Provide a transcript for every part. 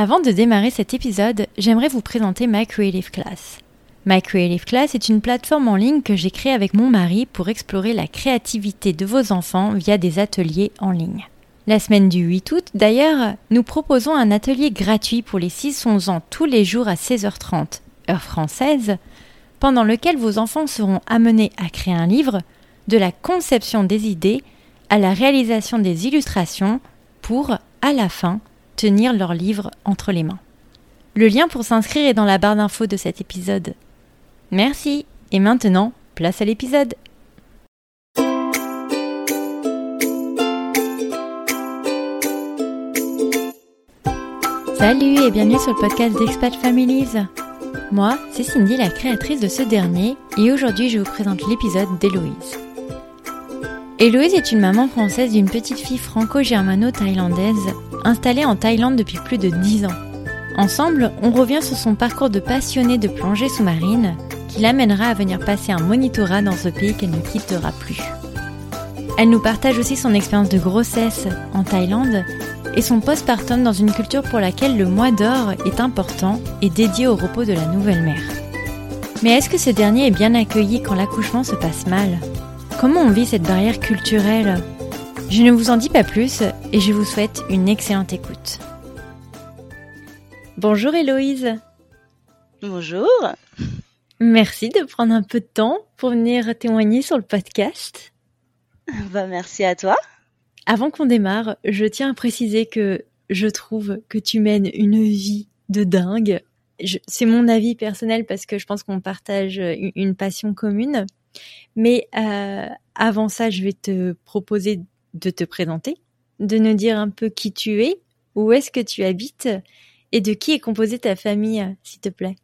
Avant de démarrer cet épisode, j'aimerais vous présenter My Creative Class. My Creative Class est une plateforme en ligne que j'ai créée avec mon mari pour explorer la créativité de vos enfants via des ateliers en ligne. La semaine du 8 août, d'ailleurs, nous proposons un atelier gratuit pour les 6-11 ans tous les jours à 16h30, heure française, pendant lequel vos enfants seront amenés à créer un livre, de la conception des idées à la réalisation des illustrations pour, à la fin, tenir leur livre entre les mains. Le lien pour s'inscrire est dans la barre d'infos de cet épisode. Merci, et maintenant, place à l'épisode. Salut et bienvenue sur le podcast d'Expat Families. Moi, c'est Cindy, la créatrice de ce dernier, et aujourd'hui je vous présente l'épisode d'Héloïse. Héloïse est une maman française d'une petite fille franco-germano-thaïlandaise installée en Thaïlande depuis plus de 10 ans. Ensemble, on revient sur son parcours de passionnée de plongée sous-marine qui l'amènera à venir passer un monitorat dans ce pays qu'elle ne quittera plus. Elle nous partage aussi son expérience de grossesse en Thaïlande et son postpartum dans une culture pour laquelle le mois d'or est important et dédié au repos de la nouvelle mère. Mais est-ce que ce dernier est bien accueilli quand l'accouchement se passe mal? Comment on vit cette barrière culturelle Je ne vous en dis pas plus et je vous souhaite une excellente écoute. Bonjour Héloïse. Bonjour. Merci de prendre un peu de temps pour venir témoigner sur le podcast. Bah, merci à toi. Avant qu'on démarre, je tiens à préciser que je trouve que tu mènes une vie de dingue. C'est mon avis personnel parce que je pense qu'on partage une passion commune. Mais euh, avant ça, je vais te proposer de te présenter, de nous dire un peu qui tu es, où est-ce que tu habites et de qui est composée ta famille, s'il te plaît.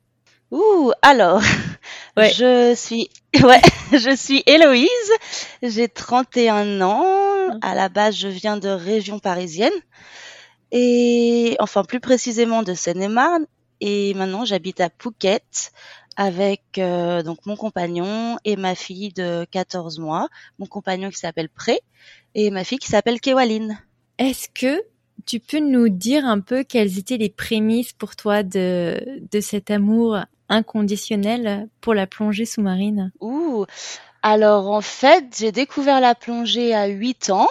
Ouh, alors, je suis, ouais, je suis Héloïse, j'ai 31 ans, à la base je viens de région parisienne, et enfin plus précisément de Seine-et-Marne, et maintenant j'habite à Phuket avec euh, donc mon compagnon et ma fille de 14 mois, mon compagnon qui s'appelle Pré, et ma fille qui s'appelle Kewaline. Est-ce que tu peux nous dire un peu quelles étaient les prémices pour toi de, de cet amour inconditionnel pour la plongée sous-marine? Ouh, alors en fait, j'ai découvert la plongée à 8 ans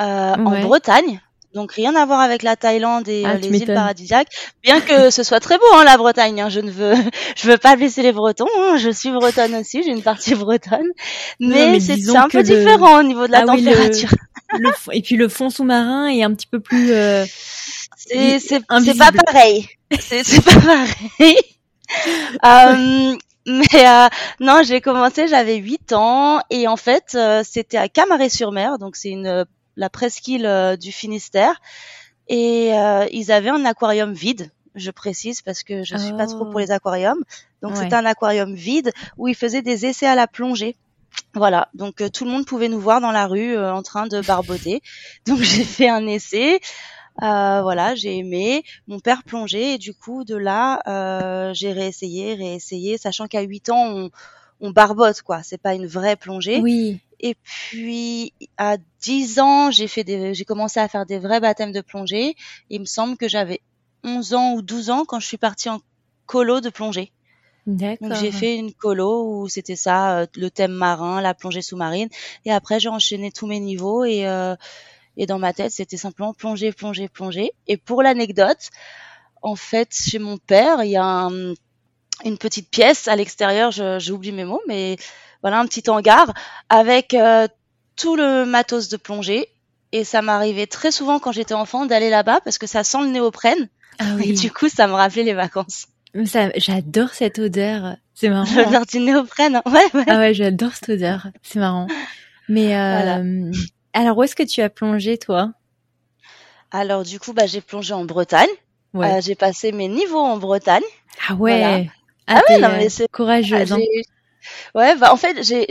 euh, en Bretagne. Donc rien à voir avec la Thaïlande et Ah, euh, les îles paradisiaques, bien que ce soit très beau hein, la Bretagne. hein, je ne veux, je veux pas blesser les Bretons. hein, je suis bretonne aussi, j'ai une partie bretonne, mais, mais c'est un peu le- différent au niveau de la Ah oui, le- température. Le Et puis le fond sous-marin est un petit peu plus... euh, C'est c'est pas pareil. C'est c'est pas pareil. Euh, mais euh, non, j'ai commencé, j'avais 8 ans et en fait, euh, c'était à Camaret-sur-Mer, donc c'est une la presqu'île euh, du Finistère et euh, ils avaient un aquarium vide. Je précise parce que je suis pas trop Oh. pour les aquariums. Donc Ouais. c'était un aquarium vide où ils faisaient des essais à la plongée. Voilà, donc euh, tout le monde pouvait nous voir dans la rue euh, en train de barboter. Donc j'ai fait un essai. Euh, voilà, j'ai aimé. Mon père plongeait et du coup de là, euh, j'ai réessayé, réessayé, sachant qu'à 8 ans on, on barbote quoi. C'est pas une vraie plongée. Oui, Et puis à 10 ans, j'ai fait des, j'ai commencé à faire des vrais baptêmes de plongée. Il me semble que j'avais 11 ans ou 12 ans quand je suis partie en colo de plongée. d'accord. Donc j'ai fait une colo où c'était ça, euh, le thème marin, la plongée sous-marine. Et après j'ai enchaîné tous mes niveaux et euh, et dans ma tête c'était simplement plonger, plonger, plonger. Et pour l'anecdote, en fait chez mon père il y a un- une petite pièce à l'extérieur, j'oublie mes mots, mais voilà un petit hangar avec euh, tout le matos de plongée. Et ça m'arrivait très souvent quand j'étais enfant d'aller là-bas parce que ça sent le néoprène. Ah Et oui, du coup ça me rappelait les vacances. J'adore cette odeur. C'est marrant. hein. L'odeur du néoprène, hein. ouais, ouais. Ah ouais, j'adore cette odeur. C'est marrant. Mais euh, alors, où est-ce que tu as plongé, toi? Alors du coup, bah, j'ai plongé en Bretagne. Ouais. Euh, j'ai passé mes niveaux en Bretagne. ah ouais. voilà. Ah, Ah ouais, non, mais c'est- courageuse. Ah, hein. Ouais, bah, en fait, j'ai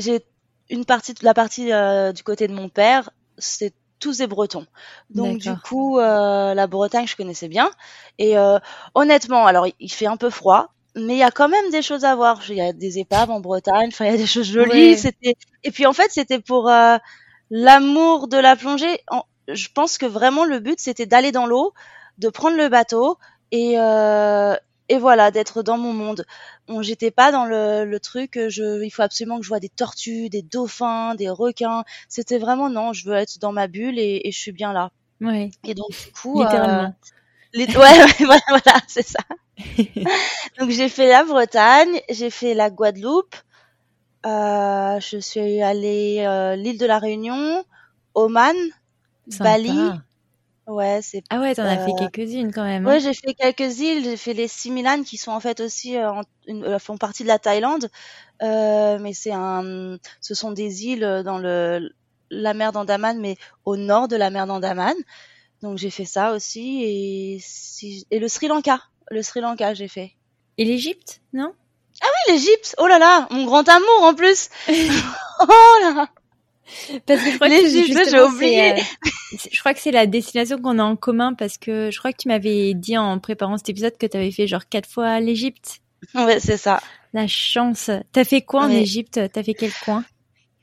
une partie, la partie euh, du côté de mon père, c'est tous des Bretons. Donc du coup, euh, la Bretagne, je connaissais bien. Et euh, honnêtement, alors il- fait un peu froid, mais il y a quand même des choses à voir. Il y a des épaves en Bretagne, enfin il y a des choses jolies. Ouais. C'était et puis en fait, c'était pour euh, l'amour de la plongée. En- Je pense que vraiment le but, c'était d'aller dans l'eau, de prendre le bateau et et voilà d'être dans mon monde. Bon, j'étais pas dans le, le truc. euh, Je, il faut absolument que je vois des tortues, des dauphins, des requins. C'était vraiment non. Je veux être dans ma bulle et, et je suis bien là. Ouais, Et donc du coup, euh, littéralement. les- ouais, ouais, voilà, voilà, c'est ça. Donc j'ai fait la Bretagne, j'ai fait la Guadeloupe, euh, je suis allée euh, l'île de la Réunion, Oman, Sympa. Bali. Ouais, c'est Ah ouais, t'en as fait quelques-unes quand même. hein. ouais, j'ai fait quelques îles, j'ai fait les Similan qui sont en fait aussi euh, en- une- euh, font partie de la Thaïlande, euh, mais c'est un, ce sont des îles dans le la mer d'Andaman, mais au nord de la mer d'Andaman. Donc j'ai fait ça aussi et si, et le Sri Lanka, le Sri Lanka j'ai fait. Et l'Égypte, non? Oui, l'Égypte, oh là là, mon grand amour en plus. oh là, Parce que je crois que j'ai c'est, oublié. euh, je crois que c'est la destination qu'on a en commun parce que je crois que tu m'avais dit en préparant cet épisode que tu avais fait genre quatre fois l'Égypte. ouais, c'est ça. La chance. T'as fait quoi en Ouais. Égypte? T'as fait quel coin?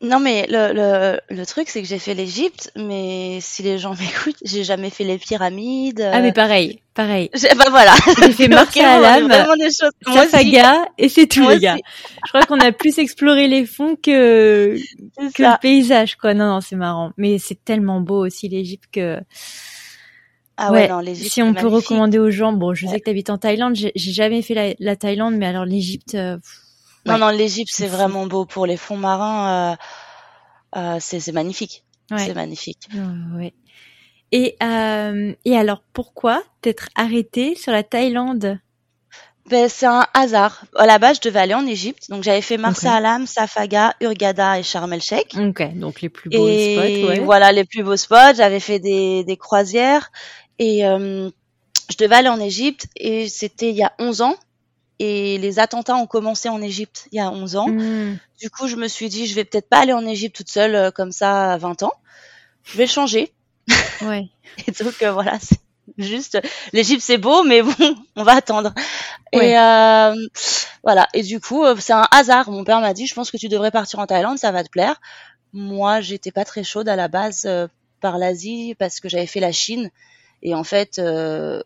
Non mais le, le, le truc c'est que j'ai fait l'Égypte, mais si les gens m'écoutent, j'ai jamais fait les pyramides. Ah mais euh, pareil, pareil. j'ai- bah voilà. J'ai fait Ok, vraiment des choses. Moi aussi, Safaga et c'est tout Moi les gars. aussi. Je crois qu'on a plus exploré les fonds que c'est que ça. le paysage quoi. Non non, c'est marrant. Mais c'est tellement beau aussi l'Égypte que Ah ouais, non, l'Égypte. si on c'est peut magnifique. recommander aux gens, bon, je sais que tu habites en Thaïlande, j'ai j'ai jamais fait la, la Thaïlande, mais alors l'Égypte, euh, pff, Non, non, l'Égypte c'est vraiment beau pour les fonds marins. Euh, euh, c'est c'est magnifique. ouais, C'est magnifique. ouais. Et euh, et alors pourquoi t'être arrêté sur la Thaïlande? Ben, c'est un hasard. À la base, je devais aller en Égypte, donc j'avais fait Marsa. Alam, Safaga, Hurghada et Sharm el Sheikh. Ok, donc les plus beaux Et spots, ouais. voilà les plus beaux spots. J'avais fait des, des croisières et euh, je devais aller en Égypte et c'était il y a 11 ans. Et les attentats ont commencé en Égypte il y a 11 ans. Hmm, Du coup, je me suis dit, je vais peut-être pas aller en Égypte toute seule euh, comme ça à 20 ans. Je vais changer. ouais. Et donc euh, voilà, c'est juste l'Égypte c'est beau, mais bon, on va attendre. Ouais. Et euh, voilà. Et du coup, euh, c'est un hasard. Mon père m'a dit, je pense que tu devrais partir en Thaïlande, ça va te plaire. Moi, j'étais pas très chaude à la base euh, par l'Asie parce que j'avais fait la Chine. Et en fait, euh,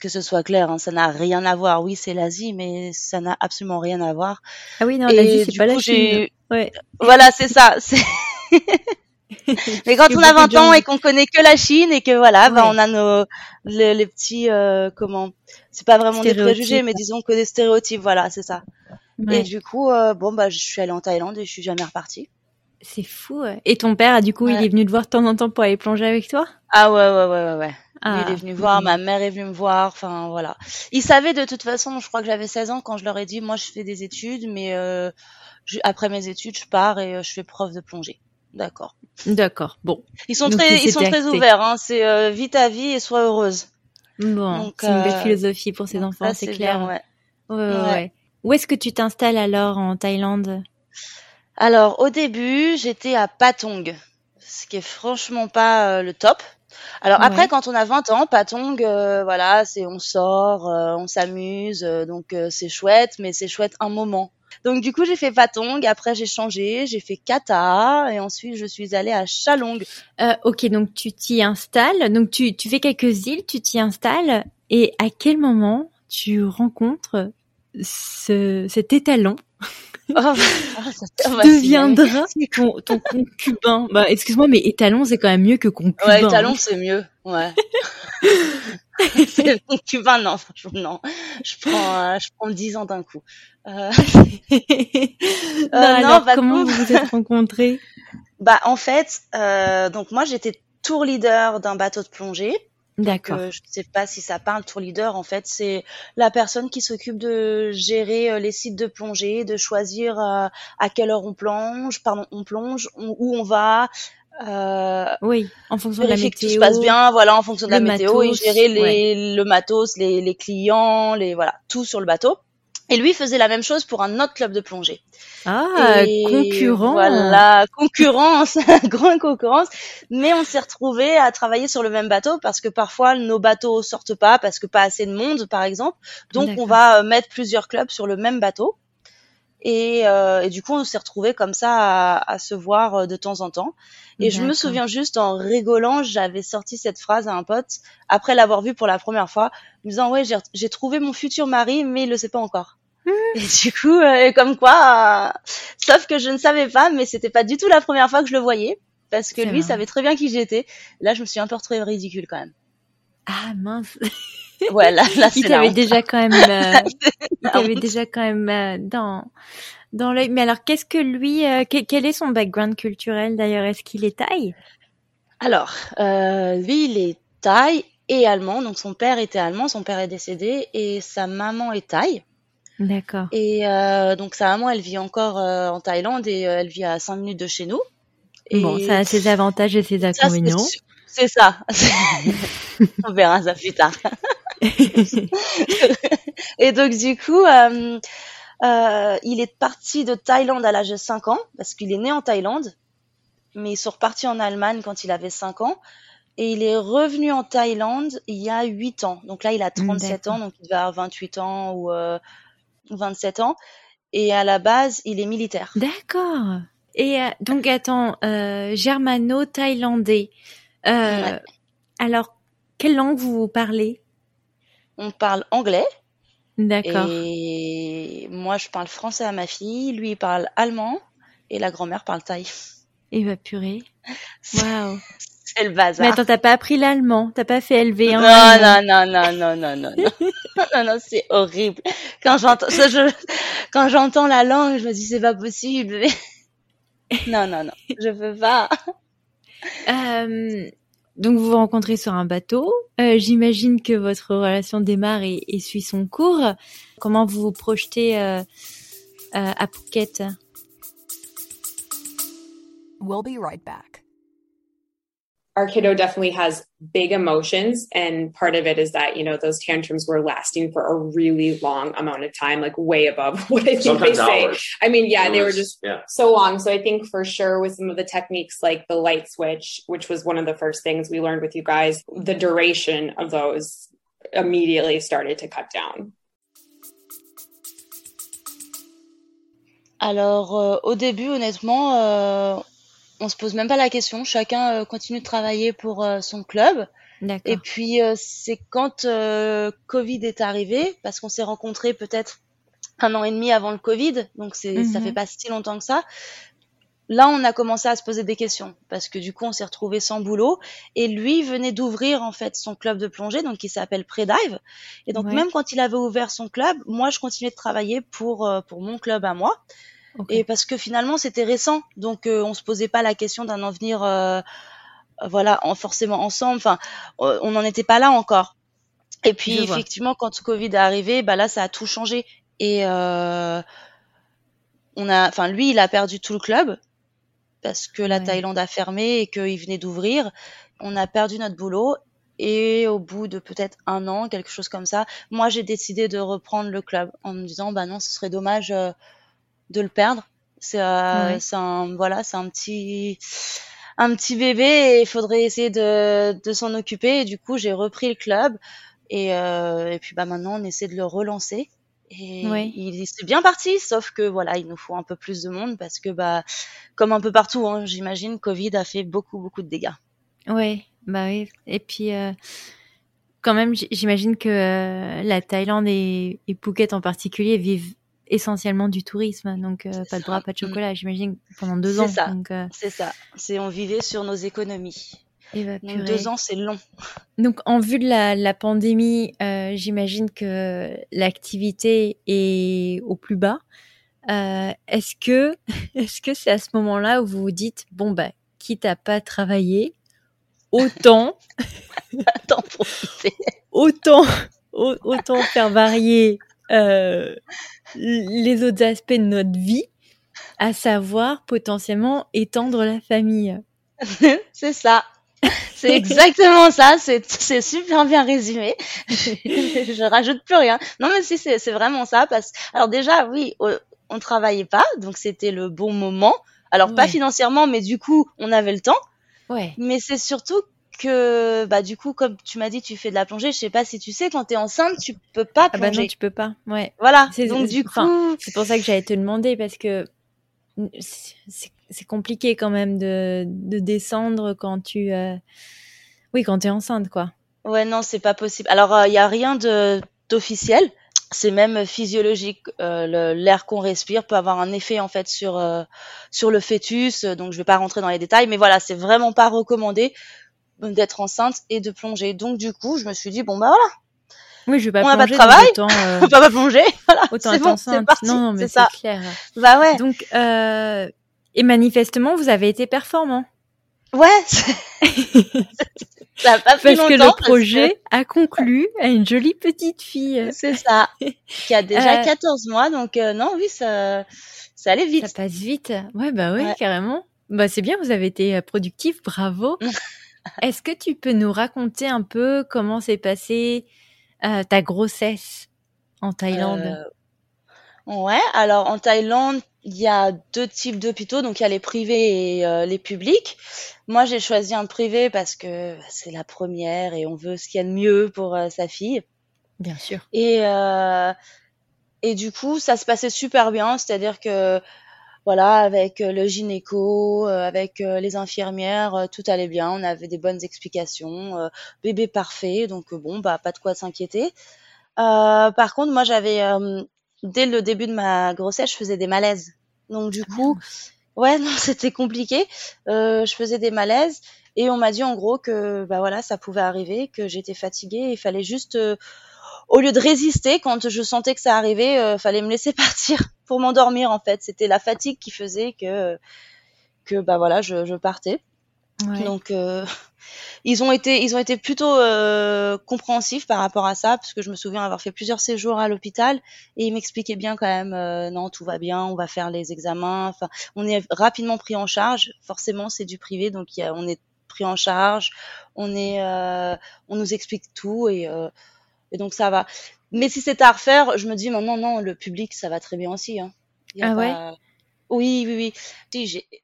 que ce soit clair, hein, ça n'a rien à voir. Oui, c'est l'Asie, mais ça n'a absolument rien à voir. Ah oui, non, l'Asie, c'est pas la Chine. Ouais. voilà, c'est ça. Mais quand on a a beaucoup de 20 ans et qu'on connaît que la Chine et que voilà, bah, on a nos les, les petits euh, comment c'est pas vraiment des préjugés, mais disons que des stéréotypes, voilà, c'est ça. Ouais. Et du coup, euh, bon bah je suis allée en Thaïlande et je suis jamais repartie. C'est fou. Et ton père, du coup, il est venu te voir de temps en temps pour aller plonger avec toi? Ah ouais ouais ouais ouais ouais. Lui, Ah. il est venu voir, ma mère est venue me voir, enfin voilà. Ils savaient de toute façon, je crois que j'avais 16 ans quand je leur ai dit moi je fais des études mais euh, je- après mes études, je pars et euh, je fais prof de plongée. D'accord. D'accord. Bon. Ils sont Donc, très ils ils sont très ouverts hein, c'est euh, vis ta vie et sois heureuse. Bon, c'est une belle euh, philosophie pour ces enfants, c'est clair. bien, ouais. Ouais, ouais, Ouais. ouais. Où est-ce que tu t'installes alors en Thaïlande? Alors au début, j'étais à Patong, ce qui est franchement pas euh, le top. Alors après, Ouais. quand on a 20 ans, Patong, euh, voilà, c'est on sort, euh, on s'amuse, euh, donc c'est chouette, mais c'est chouette un moment. Donc du coup, j'ai fait Patong, après j'ai changé, j'ai fait Kata, et ensuite je suis allée à Chalong. Ok, donc tu t'y installes, donc tu, tu fais quelques îles, tu t'y installes, et à quel moment tu rencontres ce, cet étalon? Oh, bah, ton, ton concubin Bah, excuse-moi, mais étalon, c'est quand même mieux que concubin. Ouais, talon, c'est mieux. Ouais. c'est le concubin, non, franchement, non. Je prends, euh, je prends 10 ans d'un coup. Euh, hein. non, Euh, non, alors, bah, comment non. vous vous êtes rencontrés? Bah, en fait, euh, donc moi, j'étais tour leader d'un bateau de plongée. D'accord. Euh, je sais pas si ça parle, tour leader, en fait, c'est la personne qui s'occupe de gérer euh, les sites de plongée, de choisir euh, à quelle heure on plonge, pardon, on plonge, on- où on va, euh, Oui, en fonction de la vérifier que météo. tout se passe bien, voilà, en fonction de la météo, et gérer les, le matos, les, les clients, les voilà, tout sur le bateau. Et lui faisait la même chose pour un autre club de plongée. Ah, Et concurrent. Voilà, concurrence, grande concurrence. Mais on s'est retrouvés à travailler sur le même bateau parce que parfois nos bateaux sortent pas parce que pas assez de monde, par exemple. Donc on va euh, mettre plusieurs clubs sur le même bateau. Et, euh, et, du coup, on s'est retrouvés comme ça à, à, se voir euh, de temps en temps. Et je me souviens juste en rigolant, j'avais sorti cette phrase à un pote après l'avoir vu pour la première fois, me disant ouais j'ai trouvé mon futur mari, mais il le sait pas encore. Et du coup, euh, comme quoi, euh, sauf que je ne savais pas, mais c'était pas du tout la première fois que je le voyais, parce que lui savait très bien qui j'étais. Là, je me suis un peu retrouvée ridicule quand même. Ah mince. Ouais, là, là il t'avait déjà quand même, euh, il t'avait déjà quand même euh, dans dans l'œil. Mais alors, qu'est-ce que lui, euh, quel est son background culturel d'ailleurs? Est-ce qu'il est thaï? Alors, euh, lui, il est thaï et allemand. Donc, son père était allemand, son père est décédé et sa maman est thaï. D'accord. Et euh, donc, sa maman, elle vit encore en Thaïlande et elle vit à 5 minutes de chez nous. Et bon, ça a ses avantages et ses inconvénients. C'est ça. On verra ça plus tard. et donc du coup, euh, euh, il est parti de Thaïlande à l'âge de 5 ans, parce qu'il est né en Thaïlande, mais ils sont repartis en Allemagne quand il avait 5 ans. Et il est revenu en Thaïlande il y a 8 ans. Donc là, il a 37 ans, donc il devait avoir 28 ans ou euh, 27 ans. Et à la base, il est militaire. D'accord. Et euh, donc attends, euh, germano-thaïlandais. Euh, alors, quelle langue vous parlez? On parle anglais. D'accord. Et moi, je parle français à ma fille, lui, il parle allemand, et la grand-mère parle thaï. Et va purée. Waouh. C'est le bazar. Mais attends, t'as pas appris l'allemand, t'as pas fait LV1. Non, non, non, non, non, non, non, non, non, non, c'est horrible. Quand j'entends, je, quand j'entends la langue, je me dis c'est pas possible. non, non, non, je peux pas. Euh, donc vous vous rencontrez sur un bateau. Euh, J'imagine que votre relation démarre et, et, suit son cours. Comment vous vous projetez euh, euh, à Phuket? We'll be right back. Our kiddo definitely has big emotions and part of it is that you know those tantrums were lasting for a really long amount of time like way above what i think Sometimes they say hours. i mean yeah they were just yeah. so long so i think for sure with some of the techniques like the light switch which was one of the first things we learned with you guys the duration of those immediately started to cut down Alors, euh, au début, honnêtement, euh, on se pose même pas la question. Chacun euh, continue de travailler pour euh, son club. Et puis euh, c'est quand Covid est arrivé, parce qu'on s'est rencontrés peut-être un an et demi avant le Covid, donc c'est ça fait mhm. pas si longtemps que ça. Là, on a commencé à se poser des questions parce que du coup, on s'est retrouvé sans boulot et lui venait d'ouvrir en fait son club de plongée, donc qui s'appelle Predive. Et donc même quand il avait ouvert son club, moi, je continuais de travailler pour pour mon club à moi. Et parce que finalement c'était récent, donc euh, on se posait pas la question d'un en venir, euh, voilà, en, forcément ensemble. Enfin, euh, on n'en était pas là encore. Et puis effectivement, quand le Covid est arrivé, bah là ça a tout changé. Et euh, on a, enfin lui, il a perdu tout le club parce que la Thaïlande a fermé et qu'il venait d'ouvrir. On a perdu notre boulot et au bout de peut-être un an, quelque chose comme ça, moi j'ai décidé de reprendre le club en me disant bah non, ce serait dommage de le perdre. C'est euh, un voilà, c'est un petit un petit bébé et il faudrait essayer de, de s'en occuper. Et du coup, j'ai repris le club et, euh, et puis bah maintenant on essaie de le relancer. Et il c'est bien parti, sauf que voilà, il nous faut un peu plus de monde parce que bah comme un peu partout, hein, j'imagine, Covid a fait beaucoup beaucoup de dégâts. Oui, bah oui. Et puis euh, quand même, j'imagine que euh, la Thaïlande et, et Phuket en particulier vivent essentiellement du tourisme, donc euh, pas de bras, pas de chocolat, j'imagine, pendant deux ans. Ça. Euh, c'est ça. C'est on vivait sur nos économies. Et bah, donc deux ans, c'est long. Donc en vue de la, la pandémie, euh, j'imagine que l'activité est au plus bas. Est-ce que est-ce que c'est à ce moment-là où vous vous dites bon bah quitte à pas travailler, autant autant autant faire varier les autres aspects de notre vie, à savoir potentiellement étendre la famille. c'est ça. C'est exactement ça. C'est super bien résumé. je, rajoute plus rien. Non, mais si, c'est vraiment ça. Parce alors déjà, oui, on travaillait pas, donc c'était le bon moment. Alors pas financièrement, mais du coup, on avait le temps. Ouais. Mais c'est surtout que bah du coup comme tu m'as dit tu fais de la plongée, je sais pas si tu sais quand tu es enceinte, tu peux pas plonger. Ah bah non, tu peux pas. Ouais. Voilà. Donc du coup, c'est pour ça que j'allais te demander parce que c'est compliqué quand même de, de descendre quand tu euh... oui, quand tu es enceinte quoi. Ouais, non, c'est pas possible. Alors il euh, y a rien de d'officiel. C'est même physiologique. Euh, L'air qu'on respire peut avoir un effet en fait sur euh, sur le fœtus. Donc je vais pas rentrer dans les détails, mais voilà, c'est vraiment pas recommandé d'être enceinte et de plonger. Donc du coup, je me suis dit bon bah voilà. Oui, je vais pas on plonger. On pas de travail, autant, euh... peut pas plonger. Voilà, autant être bon, enceinte. parti. Non, non, mais c'est clair. Bah ouais. Donc euh... et manifestement, vous avez été performant. Ouais. ça a pas pris parce que le projet a conclu à une jolie petite fille. C'est ça. Qui a déjà Euh, 14 mois, donc euh, non, oui, ça, ça allait vite. Ça passe vite. Ouais, bah oui, Ouais. carrément. Bah c'est bien, vous avez été productif, bravo. Est-ce que tu peux nous raconter un peu comment s'est passée euh, ta grossesse en Thaïlande? Euh, Ouais, alors en Thaïlande, il y a deux types d'hôpitaux, donc il y a les privés et euh, les publics. Moi, j'ai choisi un privé parce que c'est la première et on veut ce qu'il y a de mieux pour sa fille. Bien sûr. Et, et du coup, ça se passait super bien, c'est-à-dire que voilà, avec euh, le gynéco, euh, avec euh, les infirmières, tout allait bien, on avait des bonnes explications, euh, bébé parfait, donc bon, bah pas de quoi s'inquiéter. Euh, par contre, moi j'avais euh, dès le début de ma grossesse, je faisais des malaises. Donc du coup, ouais, non, c'était compliqué. Euh, je faisais des malaises et on m'a dit en gros que bah voilà, ça pouvait arriver, que j'étais fatiguée, et il fallait juste euh, au lieu de résister quand je sentais que ça arrivait, euh, fallait me laisser partir pour m'endormir en fait. C'était la fatigue qui faisait que que bah voilà, je, je partais. Ouais. Donc euh, ils ont été ils ont été plutôt euh, compréhensifs par rapport à ça parce que je me souviens avoir fait plusieurs séjours à l'hôpital et ils m'expliquaient bien quand même euh, non tout va bien on va faire les examens enfin on est rapidement pris en charge forcément c'est du privé donc y a, on est pris en charge on est euh, on nous explique tout et euh, et donc ça va mais si c'était à refaire je me dis non non non le public ça va très bien aussi hein. Il y a Ah ouais? oui, oui, oui.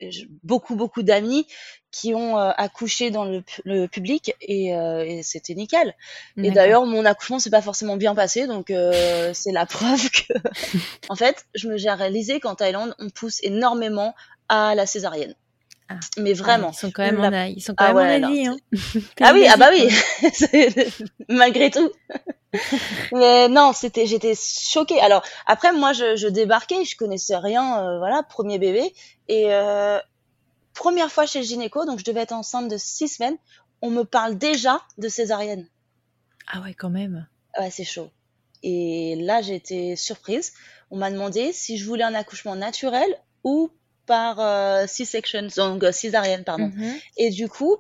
J'ai beaucoup, beaucoup d'amis qui ont euh, accouché dans le, pu- le public et, euh, et c'était nickel. Et d'ailleurs, mon accouchement s'est pas forcément bien passé, donc euh, c'est la preuve que, en fait, je me j'ai réalisé qu'en Thaïlande, on pousse énormément à la césarienne. Ah. Mais vraiment. Ah, ils sont quand même La- en, a- ils sont quand Ah même ouais, en hein. Ah oui, ah bah oui, malgré tout. Mais non, c'était, j'étais choquée. Alors après, moi, je, je débarquais, je connaissais rien, euh, voilà, premier bébé, et euh, première fois chez le gynéco, donc je devais être enceinte de six semaines. On me parle déjà de césarienne. Ah ouais, quand même. Ouais, c'est chaud. Et là, j'ai été surprise. On m'a demandé si je voulais un accouchement naturel ou par euh, C-section, donc euh, césarienne, pardon. Mhm. Et du coup,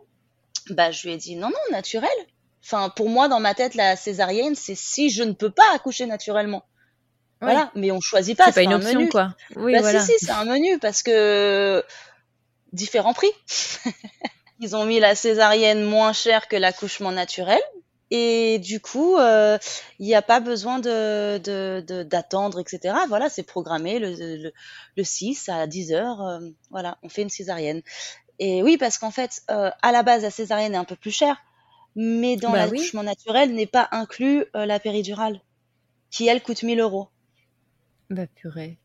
bah, je lui ai dit non, non, naturel. Enfin, pour moi, dans ma tête, la césarienne, c'est si je ne peux pas accoucher naturellement. Voilà, mais on choisit pas, C'est pas une un option, menu. quoi. Oui, bah voilà. si, si, c'est un menu parce que différents prix. Ils ont mis la césarienne moins chère que l'accouchement naturel. Et du coup, euh, il n'y a pas besoin de- d'attendre, etc. Voilà, c'est programmé le, le, le 6 à 10 heures. euh, voilà, on fait une césarienne. Et oui, parce qu'en fait, euh, à la base, la césarienne est un peu plus chère, mais dans Bah oui. l'accouchement naturel n'est pas inclus la péridurale, qui elle coûte 1000 euros. Bah purée.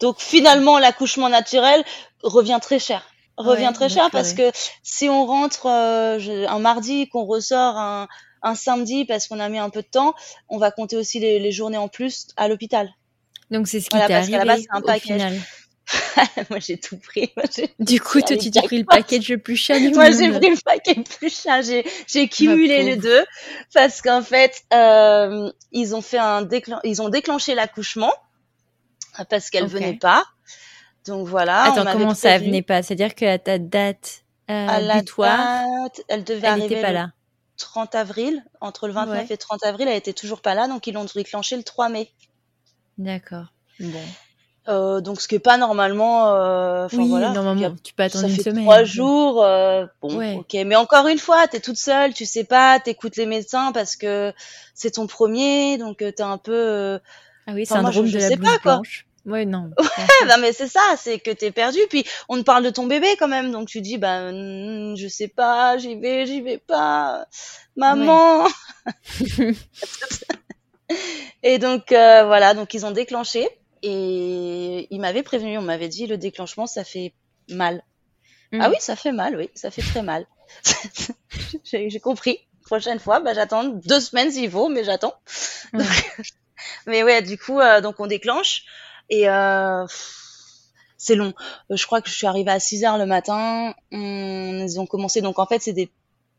Donc finalement, l'accouchement naturel revient très cher. Revient Ouais, très cher parce que si on rentre euh, je- un mardi, qu'on ressort un, un samedi parce qu'on a mis un peu de temps, on va compter aussi les, les journées en plus à l'hôpital. Donc c'est ce qui Voilà, t'est parce qu'à la arrivé base, c'est un au package. final. Moi, j'ai tout pris. Moi, Du coup, toi, tu t'es pris le package le plus cher du Moi, j'ai pris le paquet le plus cher. J'ai, j'ai cumulé les deux parce qu'en fait, euh, ils ont fait un déclen- ils ont déclenché l'accouchement parce qu'elle Ok. venait pas. Donc voilà. Attends, comment ça venait pas? C'est-à-dire qu'à ta date euh, à la butoir, date, elle devait elle arriver pas le là. 30 avril. Entre le 29 Ouais. et 30 avril, elle était toujours pas là, donc ils l'ont déclenché le 3 mai. D'accord. Bon. Euh, donc ce qui est pas normalement. euh, enfin, oui, voilà, normalement, tu peux attendre ça une fait semaine. trois jours. euh, bon, Ouais. ok. Mais encore une fois, t'es toute seule, tu sais pas, t'écoutes les médecins parce que c'est ton premier, donc euh, t'es un peu. euh, Ah oui, Enfin, moi, syndrome je- je de la sais blouse pas, quoi. Ouais, non. Ouais, bah, mais c'est ça, c'est que t'es perdu. Puis on te parle de ton bébé quand même, donc tu dis, bah, hmm, je sais pas, j'y vais, j'y vais pas, maman. et donc euh, voilà, donc ils ont déclenché et ils m'avaient prévenu, on m'avait dit le déclenchement ça fait mal. Ah Mm. oui, ça fait mal, oui, ça fait très mal. J'ai compris. Prochaine fois, bah j'attends deux semaines s'il faut, mais j'attends. Mais ouais, du coup, euh, donc on déclenche et euh, c'est long. Euh, Je crois que je suis arrivée à 6 heures le matin. On, ils ont commencé, donc en fait, c'est des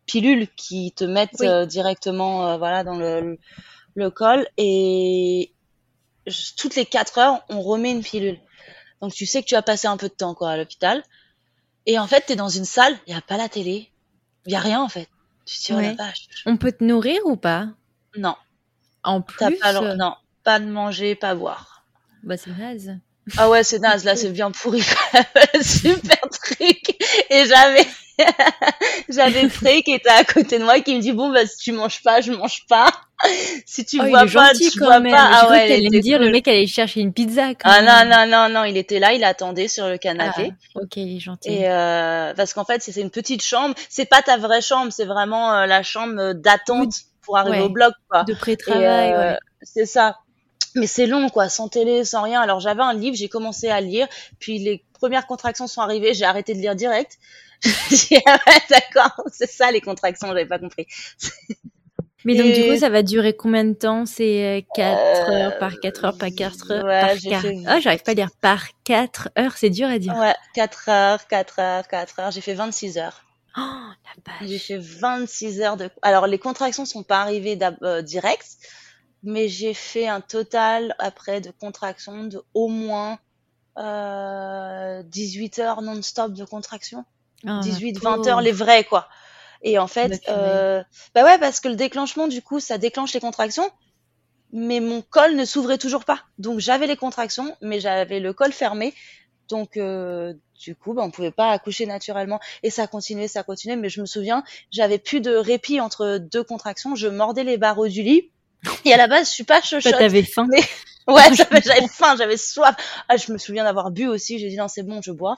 pilules qui te mettent Oui. euh, directement, euh, voilà, dans le, le col et je- toutes les 4 heures, on remet une pilule. Donc tu sais que tu as passé un peu de temps quoi à l'hôpital. Et en fait, t'es dans une salle, il y a pas la télé, il y a rien en fait. Tu te dis la Ouais. On peut te nourrir ou pas? Non, En plus, pas non, pas de manger, pas boire. Bah c'est naze. Ah ouais, c'est naze, là, c'est bien pourri. Super truc. Et j'avais, j'avais Frey qui était à côté de moi qui me dit, bon, bah, si tu manges pas, je mange pas. Si tu oh, vois est pas, tu vois même. pas. Ah ouais, t'allais me dire cool. le mec allait chercher une pizza. Quand Ah même. non, non, non, non, il était là, il attendait sur le Ah, canapé. ok, il est gentil. Et euh, parce qu'en fait, c'est une petite chambre. C'est pas ta vraie chambre, c'est vraiment euh, la chambre d'attente pour arriver Ouais. au bloc, quoi. De pré-travail, euh, ouais. C'est ça. Mais c'est long, quoi, sans télé, sans rien. Alors j'avais un livre, j'ai commencé à lire, puis les premières contractions sont arrivées, j'ai arrêté de lire direct. J'ai dit, ah ouais, d'accord, c'est ça les contractions, j'avais pas compris. Mais donc, du et- coup, ça va durer combien de temps? C'est 4 Euh, heures par 4 heures par 4 heures ouais, par j'ai 4 fait- Ah, j'arrive pas à dire par 4 heures, c'est dur à dire. Ouais, 4 heures, 4 heures, 4 heures, j'ai fait 26 heures. Oh, la J'ai fait 26 heures de... Alors les contractions sont pas arrivées euh, direct, mais j'ai fait un total après de contractions de au moins euh, 18 heures non-stop de contractions. Oh, 18, ma 20 heures les vraies quoi. Et en Bah, fait, purée. euh, bah ouais, parce que le déclenchement du coup, ça déclenche les contractions, mais mon col ne s'ouvrait toujours pas. Donc j'avais les contractions, mais j'avais le col fermé. Donc euh, du coup, bah, on pouvait pas accoucher naturellement. Et ça continuait, ça continuait. Mais je me souviens, j'avais plus de répit entre deux contractions. Je mordais les barreaux du lit. Et à la base, je suis pas chochotte. t'avais faim. Mais- Ouais, j'avais faim, j'avais soif. Ah, je me souviens d'avoir bu aussi. J'ai dit non, c'est bon, je bois.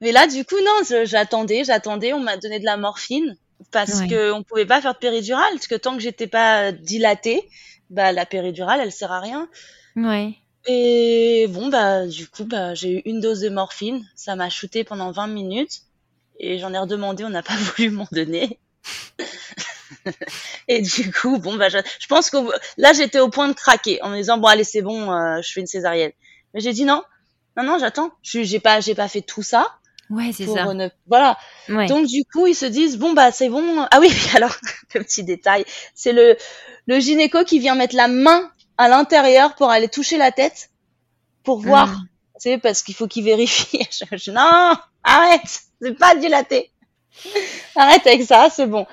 Mais là, du coup, non, j'attendais, j'attendais. On m'a donné de la morphine parce Ouais. que on pouvait pas faire de péridurale parce que tant que j'étais pas dilatée, bah la péridurale, elle sert à rien. Ouais. Et bon, bah du coup, bah j'ai eu une dose de morphine. Ça m'a shooté pendant 20 minutes et j'en ai redemandé. On n'a pas voulu m'en donner. Et du coup, bon, bah, je, je pense que là, j'étais au point de craquer en me disant, bon, allez, c'est bon, euh, je fais une césarienne. Mais j'ai dit non, non, non, j'attends. J'ai pas, j'ai pas fait tout ça Ouais, c'est ça. ne, voilà. Ouais. Donc du coup, ils se disent, bon, bah, c'est bon. Ah oui, alors, le petit détail, c'est le, le gynéco qui vient mettre la main à l'intérieur pour aller toucher la tête pour voir. Mm. Tu sais, parce qu'il faut qu'il vérifie. Je, je- non, arrête, c'est pas dilaté. Arrête avec ça, c'est bon.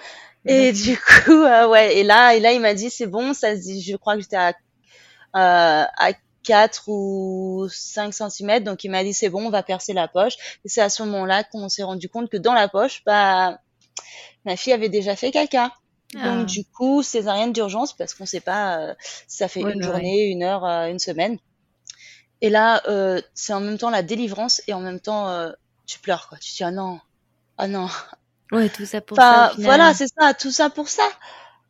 Et du coup, euh, ouais, et là, et là, il m'a dit, c'est bon, ça se dit, je crois que j'étais à, euh, à 4 ou 5 centimètres, donc il m'a dit, c'est bon, on va percer la poche. Et c'est à ce moment-là qu'on s'est rendu compte que dans la poche, bah, ma fille avait déjà fait caca. Ah. Donc du coup, césarienne d'urgence parce qu'on sait pas euh, si ça fait Ouais, une bah journée, une heure, euh, une semaine. Et là, euh, c'est en même temps la délivrance et en même temps euh, tu pleures quoi. Tu te dis ah non, ah non. Ouais, tout ça pour Enfin ça. voilà, c'est ça, tout ça pour ça.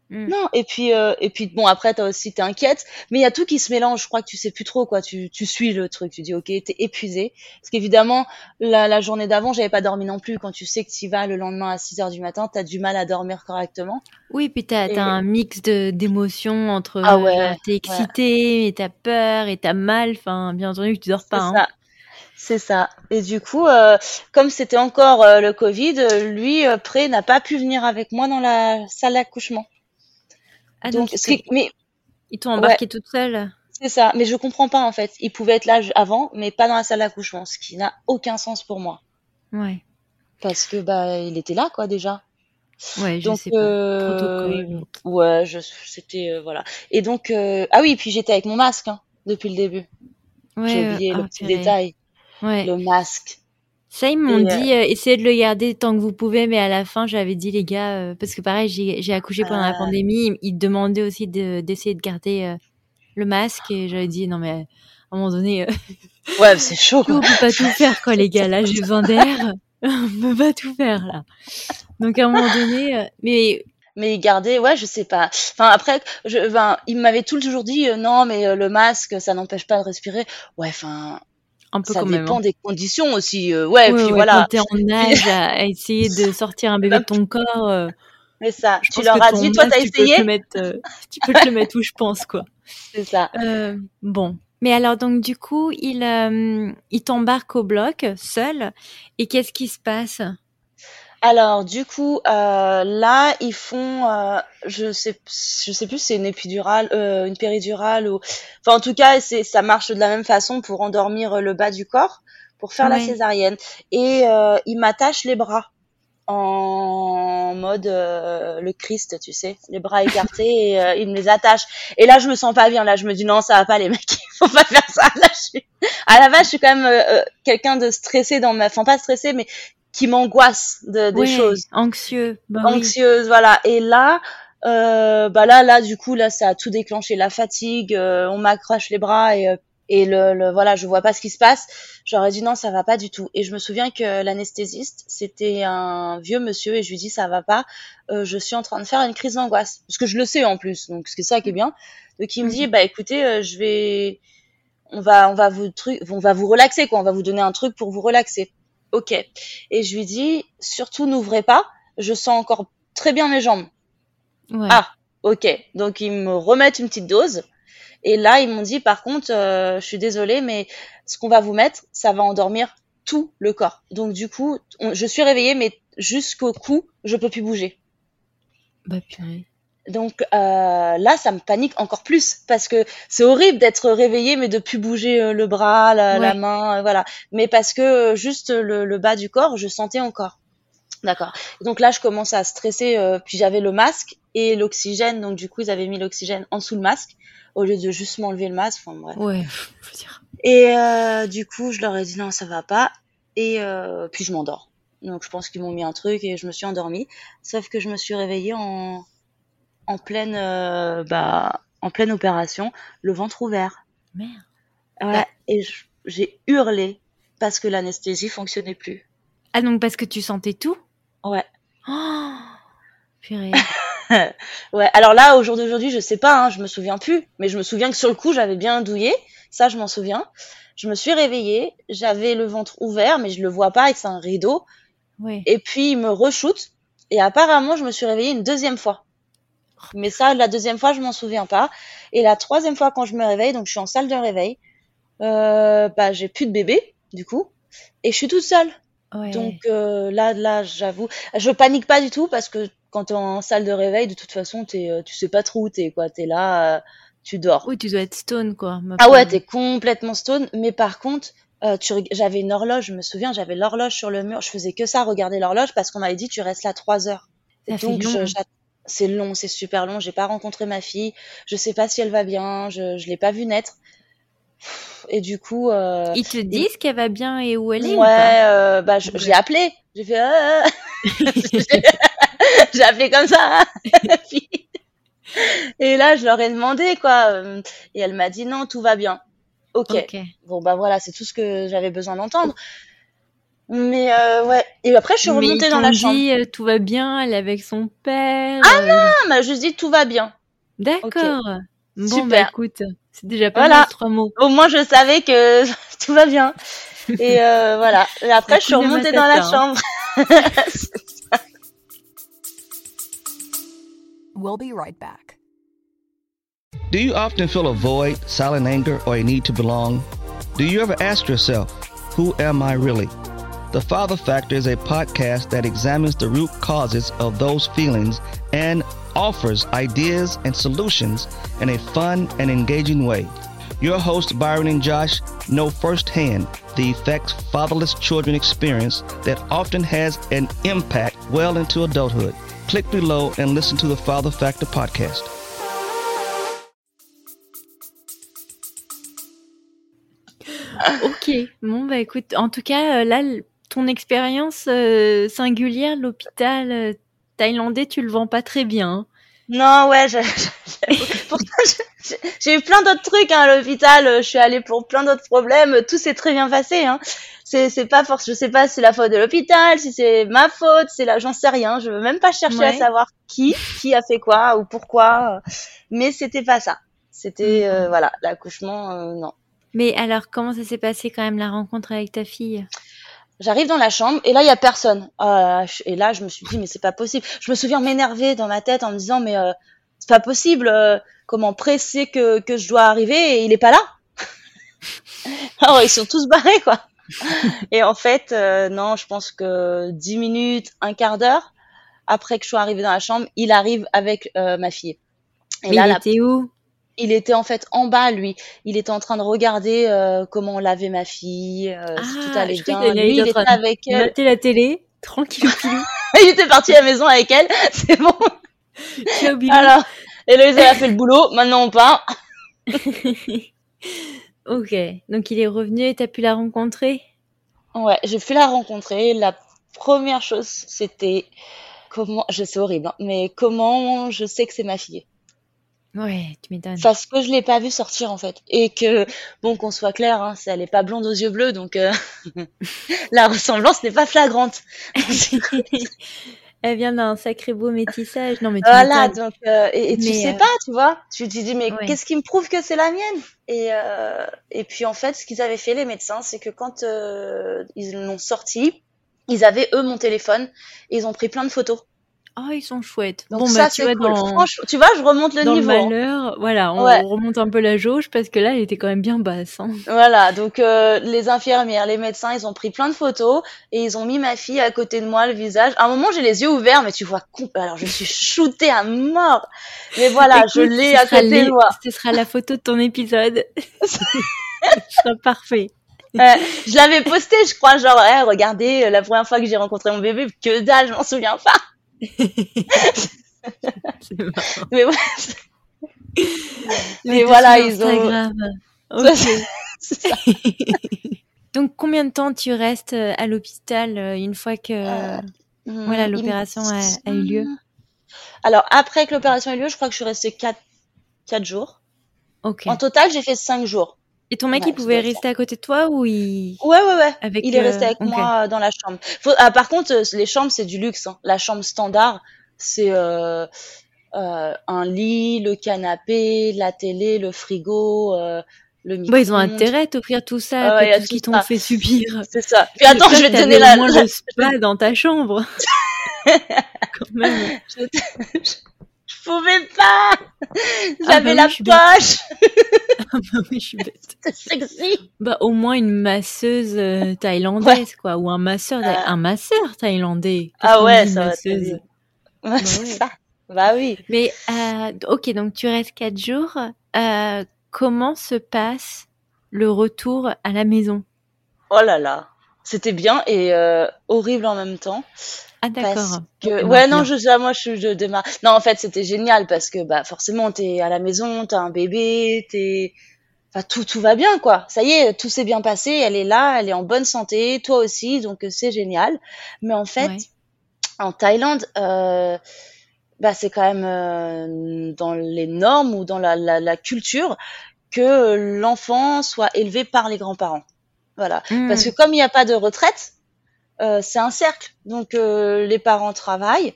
Mm. Non. Et puis euh, et puis bon après t'as aussi t'es inquiète, mais il y a tout qui se mélange. Je crois que tu sais plus trop quoi. Tu tu suis le truc. Tu dis ok, t'es épuisé. Parce qu'évidemment la, la journée d'avant j'avais pas dormi non plus. Quand tu sais que tu vas le lendemain à 6 heures du matin, t'as du mal à dormir correctement. Oui, puis t'as Et- t'as un mix de d'émotions entre Ah euh, ouais, t'es excité, et t'as peur, et t'as mal. Enfin, bien entendu que tu dors pas. hein. ça. C'est ça. Et du coup, euh, comme c'était encore euh, le Covid, euh, lui, euh, Pré, n'a pas pu venir avec moi dans la salle d'accouchement. Ah, donc, donc, mais ils t'ont embarqué toute seule. c'est ça. Mais je comprends pas en fait. Il pouvait être là avant, mais pas dans la salle d'accouchement, ce qui n'a aucun sens pour moi, Ouais. parce que bah il était là quoi déjà. Ouais, je Donc, sais pas. Protocole. Ouais, c'était voilà. Et donc, ah oui, puis j'étais avec mon masque hein, depuis le début. Ouais, J'ai oublié le petit détail, Ouais. le masque. Ça, ils m'ont Et, euh, dit, euh, essayez de le garder tant que vous pouvez, mais à la fin, j'avais dit, les gars, euh, parce que pareil, j'ai j'ai accouché pendant la Ah. pandémie, ils, ils demandaient aussi de- d'essayer de, garder euh, le masque, et j'avais dit, non, mais un moment donné. ouais, c'est chaud. Quoi. On peut pas tout faire, quoi, les gars. Là, j'ai besoin d'air. on peut pas tout faire là. Donc à un moment donné, mais mais garder ouais je sais pas enfin après je ben, il m'avait toujours dit non mais le masque ça n'empêche pas de respirer ouais enfin un peu ça quand dépend même. hein. des conditions aussi ouais, ouais puis ouais, voilà. quand t'es en âge à, essayer de sortir un bébé de ton corps euh, mais ça. tu leur as dit toi t'as essayé tu peux, mettre, euh, tu peux te le mettre où je pense quoi. C'est ça. Euh, bon. Mais alors donc du coup il euh, il t'embarque au bloc seul. Et qu'est-ce qui se passe? Alors du coup euh, là ils font euh, je sais je sais plus si c'est une épidurale euh, une péridurale ou enfin en tout cas c'est ça marche de la même façon pour endormir le bas du corps pour faire Ouais. la césarienne. Et euh, ils m'attachent les bras en mode euh, le Christ tu sais les bras écartés et euh, ils me les attachent. Et là je me sens pas bien. Là je me dis non ça va pas les mecs faut pas faire ça. Là je suis à la base je suis quand même quelqu'un de stressé dans ma enfin pas stressé mais qui m'angoisse de, des Ouais, choses. anxieux bah oui. anxieuse voilà. Et là euh, bah là là du coup là ça a tout déclenché. La fatigue euh, on m'accroche les bras et euh, et le, le voilà je vois pas ce qui se passe. J'aurais dit non ça va pas du tout. Et je me souviens que l'anesthésiste c'était un vieux monsieur et je lui dis ça va pas. Euh, je suis en train de faire une crise d'angoisse. Parce que je le sais en plus. Donc c'est ça qui est bien. Donc il me dit bah écoutez euh, je vais on va on va vous truc on va vous relaxer quoi. On va vous donner un truc pour vous relaxer ok et je lui dis surtout n'ouvrez pas je sens encore très bien mes jambes Ouais. ah, ok. Donc ils me remettent une petite dose. Et là, ils m'ont dit, par contre, euh, je suis désolée, mais ce qu'on va vous mettre, ça va endormir tout le corps. Donc du coup, on- je suis réveillée, mais jusqu'au cou, je peux plus bouger. Bah purée. Donc euh, là, ça me panique encore plus parce que c'est horrible d'être réveillée mais de plus bouger euh, le bras, la, main, euh, voilà. Mais parce que juste le, le bas du corps, je sentais encore. D'accord. Donc là, je commence à stresser. puis j'avais le masque et l'oxygène. Donc du coup, ils avaient mis l'oxygène en dessous le masque au lieu de juste m'enlever le masque. Enfin bref. Ouais, je veux dire. Et du coup, je leur ai dit non, ça va pas. Et puis je m'endors. Donc je pense qu'ils m'ont mis un truc et je me suis endormie. Sauf que je me suis réveillée en en pleine euh, bah en pleine opération, le ventre ouvert. Merde. Ouais. Et je- j'ai hurlé parce que l'anesthésie fonctionnait plus. Ah donc parce que tu sentais tout? Ouais. Oh Purée. Ouais. Alors là, au jour d'aujourd'hui, je sais pas, hein, je me souviens plus, mais je me souviens que sur le coup, j'avais bien douillé. Ça, je m'en souviens. Je me suis réveillée, j'avais le ventre ouvert, mais je le vois pas et c'est un rideau. Ouais. Et puis il me re-shoot. Et apparemment, je me suis réveillée une deuxième fois. Mais ça, la deuxième fois, je m'en souviens pas. Et la troisième fois, quand je me réveille, donc je suis en salle de réveil, euh, bah j'ai plus de bébé, du coup, et je suis toute seule. Ouais. Donc euh, là, là, j'avoue, je panique pas du tout parce que quand t'es en salle de réveil, de toute façon, t'es, euh, tu sais pas trop où t'es, quoi. T'es là, euh, tu dors. Oui, tu dois être stone quoi. Ah ouais, t'es complètement stone. Mais par contre, euh, tu j'avais une horloge, je me souviens, j'avais l'horloge sur le mur. Je faisais que ça, regarder l'horloge, parce qu'on m'avait dit tu restes là trois heures. Ça Donc je- c'est long, c'est super long. J'ai pas rencontré ma fille. Je sais pas si elle va bien. Je, je l'ai pas vue naître. Et du coup, euh, Ils te disent qu'elle va bien et où elle est ouais, ou pas? euh, bah je- Ouais. appelé. J'ai fait. Ah, ah. j'ai appelé comme ça. Et là, je leur ai demandé quoi. euh, Et elle m'a dit non, tout va bien. Ok. Ok. Bon bah voilà, c'est tout ce que j'avais besoin d'entendre. Mais euh, ouais. Et après, je suis remontée dans la chambre. dit euh, tout va bien, elle est avec son père. Ah euh, Ah, elle m'a juste dit tout va bien. D'accord. Bon bah Super. écoute, c'est déjà pas Voilà. mal trois mots. Au moins, je savais que tout va bien. Et euh, voilà. Et après, je suis remontée dans la hein. chambre. We'll be right back. Do you often feel a void, silent anger, or a need to belong? Do you ever ask yourself, Who am I really? The Father Factor is a podcast that examines the root causes of those feelings and offers ideas and solutions in a fun and engaging way. Your hosts, Byron and Josh, know firsthand the effects fatherless children experience that often has an impact well into adulthood. Click below and listen to the Father Factor podcast. Ok. Bon bah écoute, en tout cas euh, là, ton expérience euh, singulière, l'hôpital euh, thaïlandais, tu le vends pas très bien. hein. Non, ouais, j'ai eu plein d'autres trucs hein, à l'hôpital. Je suis allée pour plein d'autres problèmes. Tout s'est très bien passé. Hein. C'est, pas force. Je sais pas si c'est la faute de l'hôpital, si c'est ma faute, c'est là, j'en sais rien. Je veux même pas chercher à savoir qui, qui a fait quoi ou pourquoi. Mais c'était pas ça. C'était euh, voilà l'accouchement, euh, non. Mais alors, comment ça s'est passé quand même la rencontre avec ta fille? J'arrive dans la chambre et là il y a personne. Euh, et là je me suis dit mais c'est pas possible. Je me souviens m'énerver dans ma tête en me disant mais euh, c'est pas possible. Euh, comment pressé que que je dois arriver et il est pas là. Alors ils sont tous barrés quoi. et en fait euh, non, je pense que dix minutes, un quart d'heure après que je sois arrivée dans la chambre, il arrive avec ma fille. Et mais là, il était où? Il était en fait en bas, lui. Il était en train de regarder euh, comment on lavait ma fille, euh, si tout Ah, allait je bien. Lui, il était avec elle. Mater la télé, tranquille il était parti à la maison avec elle. C'est bon. Alors, Héloïse, elle a fait le boulot. Maintenant, on part. ok, donc il est revenu et t'as pu la rencontrer? Ouais, j'ai pu la rencontrer. La première chose, c'était comment, je sais horrible, hein, mais comment je sais que c'est ma fille. Ouais, tu m'étonnes. Parce que je l'ai pas vue sortir en fait, et que bon qu'on soit clair, hein, c'est- elle est pas blonde aux yeux bleus, donc euh, la ressemblance n'est pas flagrante. Elle vient d'un sacré beau métissage. Non, mais tu Voilà, donc euh, et, et tu Mais, sais euh, pas, tu vois, tu te dis mais Ouais. qu'est-ce qui me prouve que c'est la mienne? Et et puis en fait, ce qu'ils avaient fait les médecins, c'est que quand ils l'ont sorti, ils avaient eux mon téléphone et ils ont pris plein de photos. Oh, ils sont chouettes. Donc bon, ça bah, tu vois, cool. dans, Franchement, tu vois, je remonte le dans le niveau. hein. malheur, voilà, on Ouais. remonte un peu la jauge parce que là, elle était quand même bien basse. hein. Voilà, donc euh, les infirmières, les médecins, ils ont pris plein de photos et ils ont mis ma fille à côté de moi, le visage. À un moment, j'ai les yeux ouverts, mais tu vois, alors je suis shootée à mort. Mais voilà, je l'ai à côté les- de moi. Ce sera la photo de ton épisode. Ce sera parfait. Je l'avais posté, je crois, genre, Eh, regardez, euh, la première fois que j'ai rencontré mon bébé, que dalle, je m'en souviens pas. Mais ouais, Mais voilà, ils ont- Instagram. Ok. c'est ça. Donc, combien de temps tu restes euh, à l'hôpital euh, une fois que Euh, voilà il me l'opération a, a eu lieu? Alors, après que l'opération ait lieu, je crois que je suis restée 4, quatre jours. En total, j'ai fait 5 jours. Et ton mec, Ouais, il pouvait rester à côté de toi ou il Ouais, ouais, ouais. avec Il est euh, resté avec ok. moi euh, dans la chambre. Faut- ah, par contre, euh, les chambres, c'est du luxe. hein. La chambre standard, c'est euh, euh, un lit, le canapé, la télé, le frigo, euh, le micro Bon, ils ont intérêt à t'offrir tout ça après tout ce qu'ils t'ont fait subir. C'est ça. Puis attends, je vais te donner la... au moins la- le spa dans ta chambre. Quand même. Je, je pouvais pas. J'avais bah la oui, poche. Ah bah oui, je suis bête. Sexy. Bah, au moins une masseuse euh, thaïlandaise, quoi. Ou un masseur, thaï- Euh. un masseur thaïlandais. Ah ouais, ça va masseuse. Ouais, c'est ouais. ça. Bah oui. Mais, euh, ok, donc tu restes quatre jours. Comment se passe le retour à la maison? Oh là là. C'était bien et euh, horrible en même temps. Ah, d'accord. que ouais non je ça, moi je je démarre non en fait c'était génial parce que bah forcément t'es à la maison t'as un bébé t'es enfin tout tout va bien quoi ça y est tout s'est bien passé elle est là elle est en bonne santé toi aussi donc euh, c'est génial mais en fait Ouais. en Thaïlande euh, bah c'est quand même euh, dans les normes ou dans la, la, la culture que l'enfant soit élevé par les grands-parents voilà parce que Hmm. comme il n'y a pas de retraite, euh, c'est un cercle. Donc euh, les parents travaillent,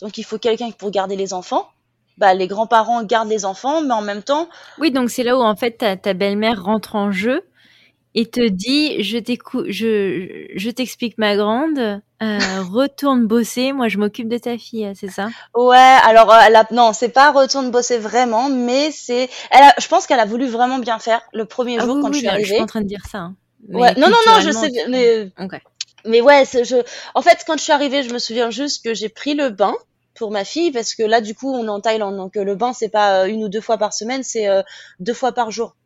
donc il faut quelqu'un pour garder les enfants. Bah, les grands-parents gardent les enfants, mais en même temps, Oui, donc c'est là où en fait ta, ta belle-mère rentre en jeu et te dit je t'écou- je, je t'explique ma grande, euh, retourne bosser, moi je m'occupe de ta fille, c'est ça? Ouais, alors elle a, non, c'est pas retourne bosser vraiment, mais c'est, elle a, je pense qu'elle a voulu vraiment bien faire le premier Ah jour oui, quand oui, je suis là, je arrivée. suis en train de dire ça. hein. Ouais, non, non, non, je sais, mais. Mais ouais, je... en fait, quand je suis arrivée, je me souviens juste que j'ai pris le bain pour ma fille parce que là, du coup, on est en Thaïlande, donc euh, le bain, c'est pas euh, une ou deux fois par semaine, c'est euh, deux fois par jour.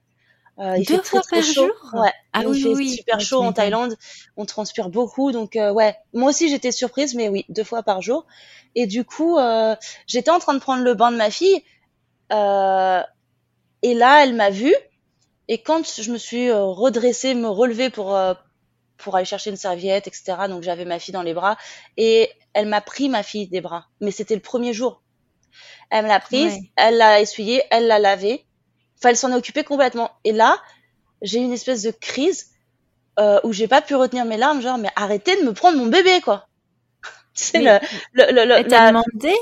Euh, il Deux fait très fois très par chaud. jour? Ouais, Ah il oui, fait oui, oui. super chaud en. Thaïlande, on transpire beaucoup, donc euh, ouais. Moi aussi, j'étais surprise, mais oui, deux fois par jour. Et du coup, euh, j'étais en train de prendre le bain de ma fille, euh, et là, elle m'a vue. Et quand je me suis euh, redressée, me relever pour euh, pour aller chercher une serviette, etc. Donc j'avais ma fille dans les bras et elle m'a pris ma fille des bras. Mais c'était le premier jour. Elle me l'a prise, Ouais. elle l'a essuyée, elle l'a lavée Enfin, elle s'en est occupée complètement. Et là, j'ai eu une espèce de crise euh, où j'ai pas pu retenir mes larmes, genre, mais arrêtez de me prendre mon bébé, quoi. C'est le, le, le, Elle t'a demandé?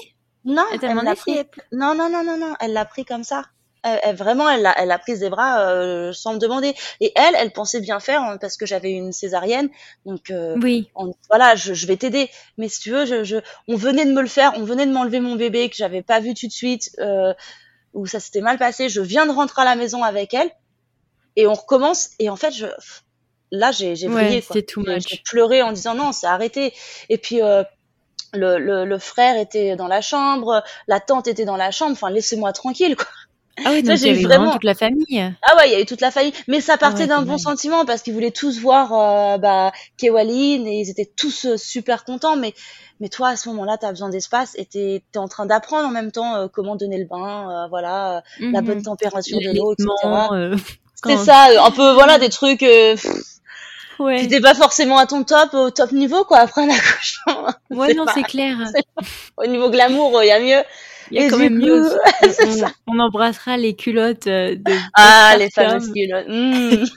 Non, elle, elle l'a pris. Non, non, non, non, non, elle l'a pris comme ça. Elle, vraiment, elle l'a, elle a pris des bras euh, sans me demander. Et elle, elle pensait bien faire hein, parce que j'avais une césarienne. Donc, euh, oui. voilà, je, je vais t'aider. Mais si tu veux, je, je, on venait de me le faire, on venait de m'enlever mon bébé que j'avais pas vu tout de suite, euh, où ça s'était mal passé. Je viens de rentrer à la maison avec elle et on recommence. Et en fait, je, là, j'ai, j'ai ouais, J'ai pleuré en disant non, c'est arrêté. Et puis. Euh, le, le, le, frère était dans la chambre, la tante était dans la chambre. Enfin, laissez-moi tranquille, quoi. Ah oui, donc il y avait vraiment toute la famille. Ah ouais, il y avait toute la famille. Mais ça partait ah d'un bon sentiment parce qu'ils voulaient tous voir euh, bah, Kewalin et ils étaient tous euh, super contents. Mais, mais toi, à ce moment-là, tu as besoin d'espace et tu es, en train d'apprendre en même temps euh, comment donner le bain, euh, voilà, la bonne mhm. température de l'eau, etc. C'était ça, un peu, voilà, des trucs... Ouais. T'étais pas forcément à ton top, au top niveau, quoi, après un accouchement. Ouais, non, c'est clair. Au niveau glamour, il y a mieux. Il y a quand même mieux. on, embrassera les culottes euh, de. Ah, les fameuses culottes.